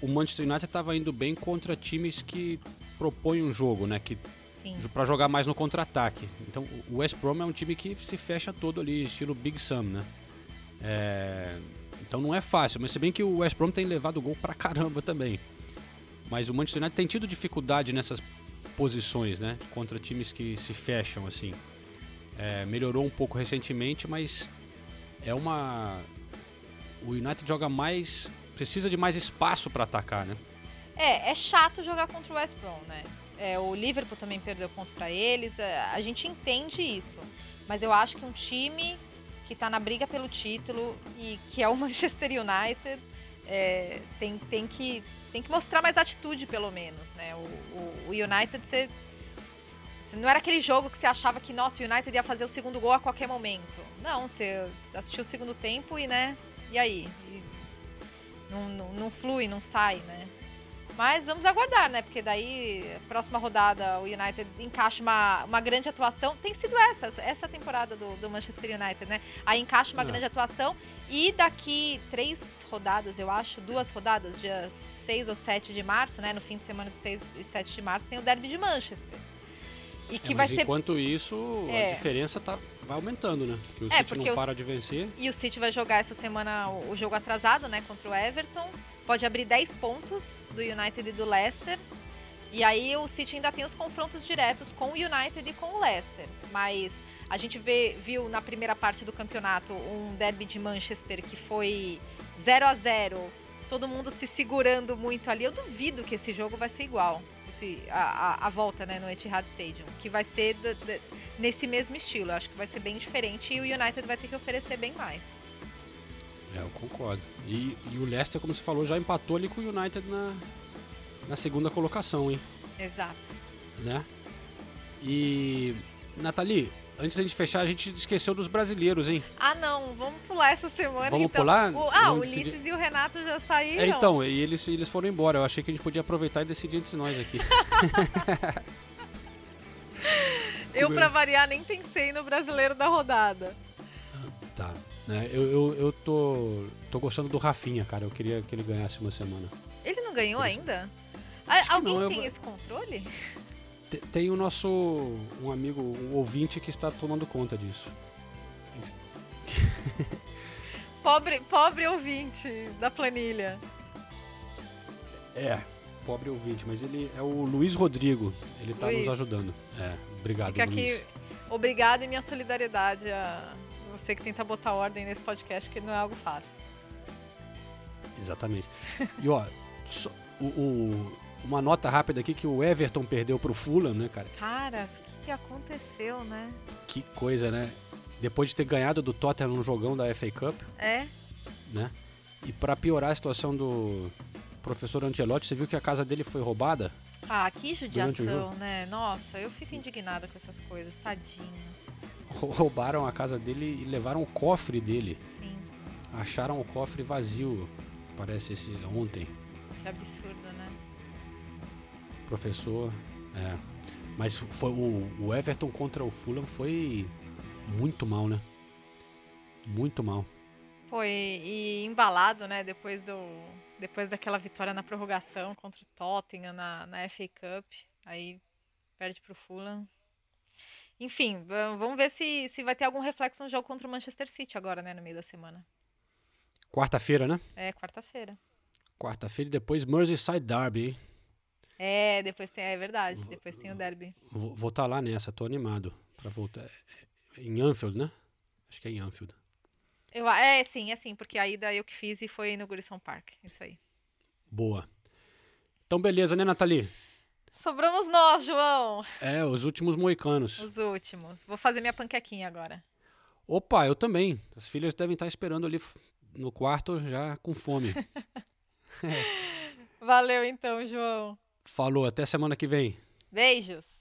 o Manchester United estava indo bem contra times que propõem um jogo, né? Que para jogar mais no contra-ataque. Então o West Brom é um time que se fecha todo ali, estilo Big Sam, né? É... Então não é fácil, mas se bem que o West Brom tem levado gol pra caramba também. Mas o Manchester United tem tido dificuldade nessas posições, né? Contra times que se fecham assim. É, melhorou um pouco recentemente, mas é uma. O United joga mais. precisa de mais espaço para atacar, né? É, é chato jogar contra o West Brom, né? É, o Liverpool também perdeu ponto para eles. É, a gente entende isso. Mas eu acho que um time que está na briga pelo título e que é o [laughs] Manchester United é, tem, tem, que, tem que mostrar mais atitude, pelo menos. Né? O, o, o United, você, não era aquele jogo que você achava que, nossa, o United ia fazer o segundo gol a qualquer momento. Não, você assistiu o segundo tempo e, né? E aí? E não, não, não flui, não sai, né? Mas vamos aguardar, né? Porque daí, próxima rodada, o United encaixa uma, uma grande atuação. Tem sido essa, essa temporada do, do Manchester United, né? Aí encaixa uma Não. grande atuação. E daqui três rodadas, eu acho, duas rodadas, dia 6 ou 7 de março, né? No fim de semana de 6 e 7 de março, tem o Derby de Manchester. E que É, vai mas ser. enquanto isso, É. a diferença tá, vai aumentando, né? Que o É, City porque não para de vencer. E o City vai jogar essa semana o, o jogo atrasado, né, contra o Everton. Pode abrir 10 pontos do United e do Leicester. E aí o City ainda tem os confrontos diretos com o United e com o Leicester. Mas a gente vê, viu na primeira parte do campeonato um derby de Manchester que foi 0 a 0 todo mundo se segurando muito ali. Eu duvido que esse jogo vai ser igual. Esse, a, a, a volta né, no Etihad Stadium. Que vai ser do- do- nesse mesmo estilo. Eu acho que vai ser bem diferente e o United vai ter que oferecer bem mais. É, eu concordo. E, e o Leicester, como você falou, já empatou ali com o United na, na segunda colocação, hein? Exato. Né? E, Nathalie, antes da gente fechar, a gente esqueceu dos brasileiros, hein? Ah, não, vamos pular essa semana Vamos então. pular? O, ah, o Ulisses decidir. e o Renato já saíram. É, então, e eles, eles foram embora. Eu achei que a gente podia aproveitar e decidir entre nós aqui. [laughs] Eu, pra variar, nem pensei no brasileiro da rodada. tá. Né? Eu, eu, eu tô, tô gostando do Rafinha, cara. Eu queria que ele ganhasse uma semana. Ele não ganhou ainda? Ah, Alguém não, eu tem vou- esse controle? Te- Tem o nosso um amigo, um ouvinte que está tomando conta disso. [laughs] Pobre, pobre ouvinte da planilha. É, pobre ouvinte, mas ele é o Luiz Rodrigo. Ele tá Luiz. nos ajudando. É, obrigado, Fica Luiz. aqui, obrigada e minha solidariedade a você que tenta botar ordem nesse podcast, que não é algo fácil. Exatamente. E ó, só- o, o- uma nota rápida aqui que o Everton perdeu pro Fulham, né, cara? Caras, o que, que aconteceu, né? Que coisa, né? Depois de ter ganhado do Tottenham num jogão da FA Cup, É? né? E pra piorar a situação do professor Ancelotti, você viu que a casa dele foi roubada? Ah, que judiação, né? Nossa, eu fico indignada com essas coisas, tadinho. Roubaram a casa dele e levaram o cofre dele. Sim, Acharam o cofre vazio, parece esse ontem. que absurdo? Professor, é. Mas foi o, o Everton contra o Fulham foi muito mal, né? Muito mal. Foi e embalado, né, depois do depois daquela vitória na prorrogação contra o Tottenham na, na FA Cup, aí perde pro Fulham. Enfim, va- vamos ver se, se vai ter algum reflexo no jogo contra o Manchester City agora, né, no meio da semana. Quarta-feira, né? É, quarta-feira. Quarta-feira e depois Merseyside Derby, hein? É, depois tem, é verdade, depois tem o derby. Vou estar lá nessa, tô animado para voltar. É, é, em Anfield, né? Acho que é em Anfield. Eu, é, sim, é sim, porque a ida eu que fiz e foi no Gurison Park, isso aí. Boa. Então, beleza, né, Nathalie? Sobramos nós, João. É, os últimos moicanos. Os últimos. Vou fazer minha panquequinha agora. Opa, eu também. As filhas devem estar esperando ali no quarto já com fome. é. [laughs] Valeu então, João. Falou, até semana que vem. Beijos.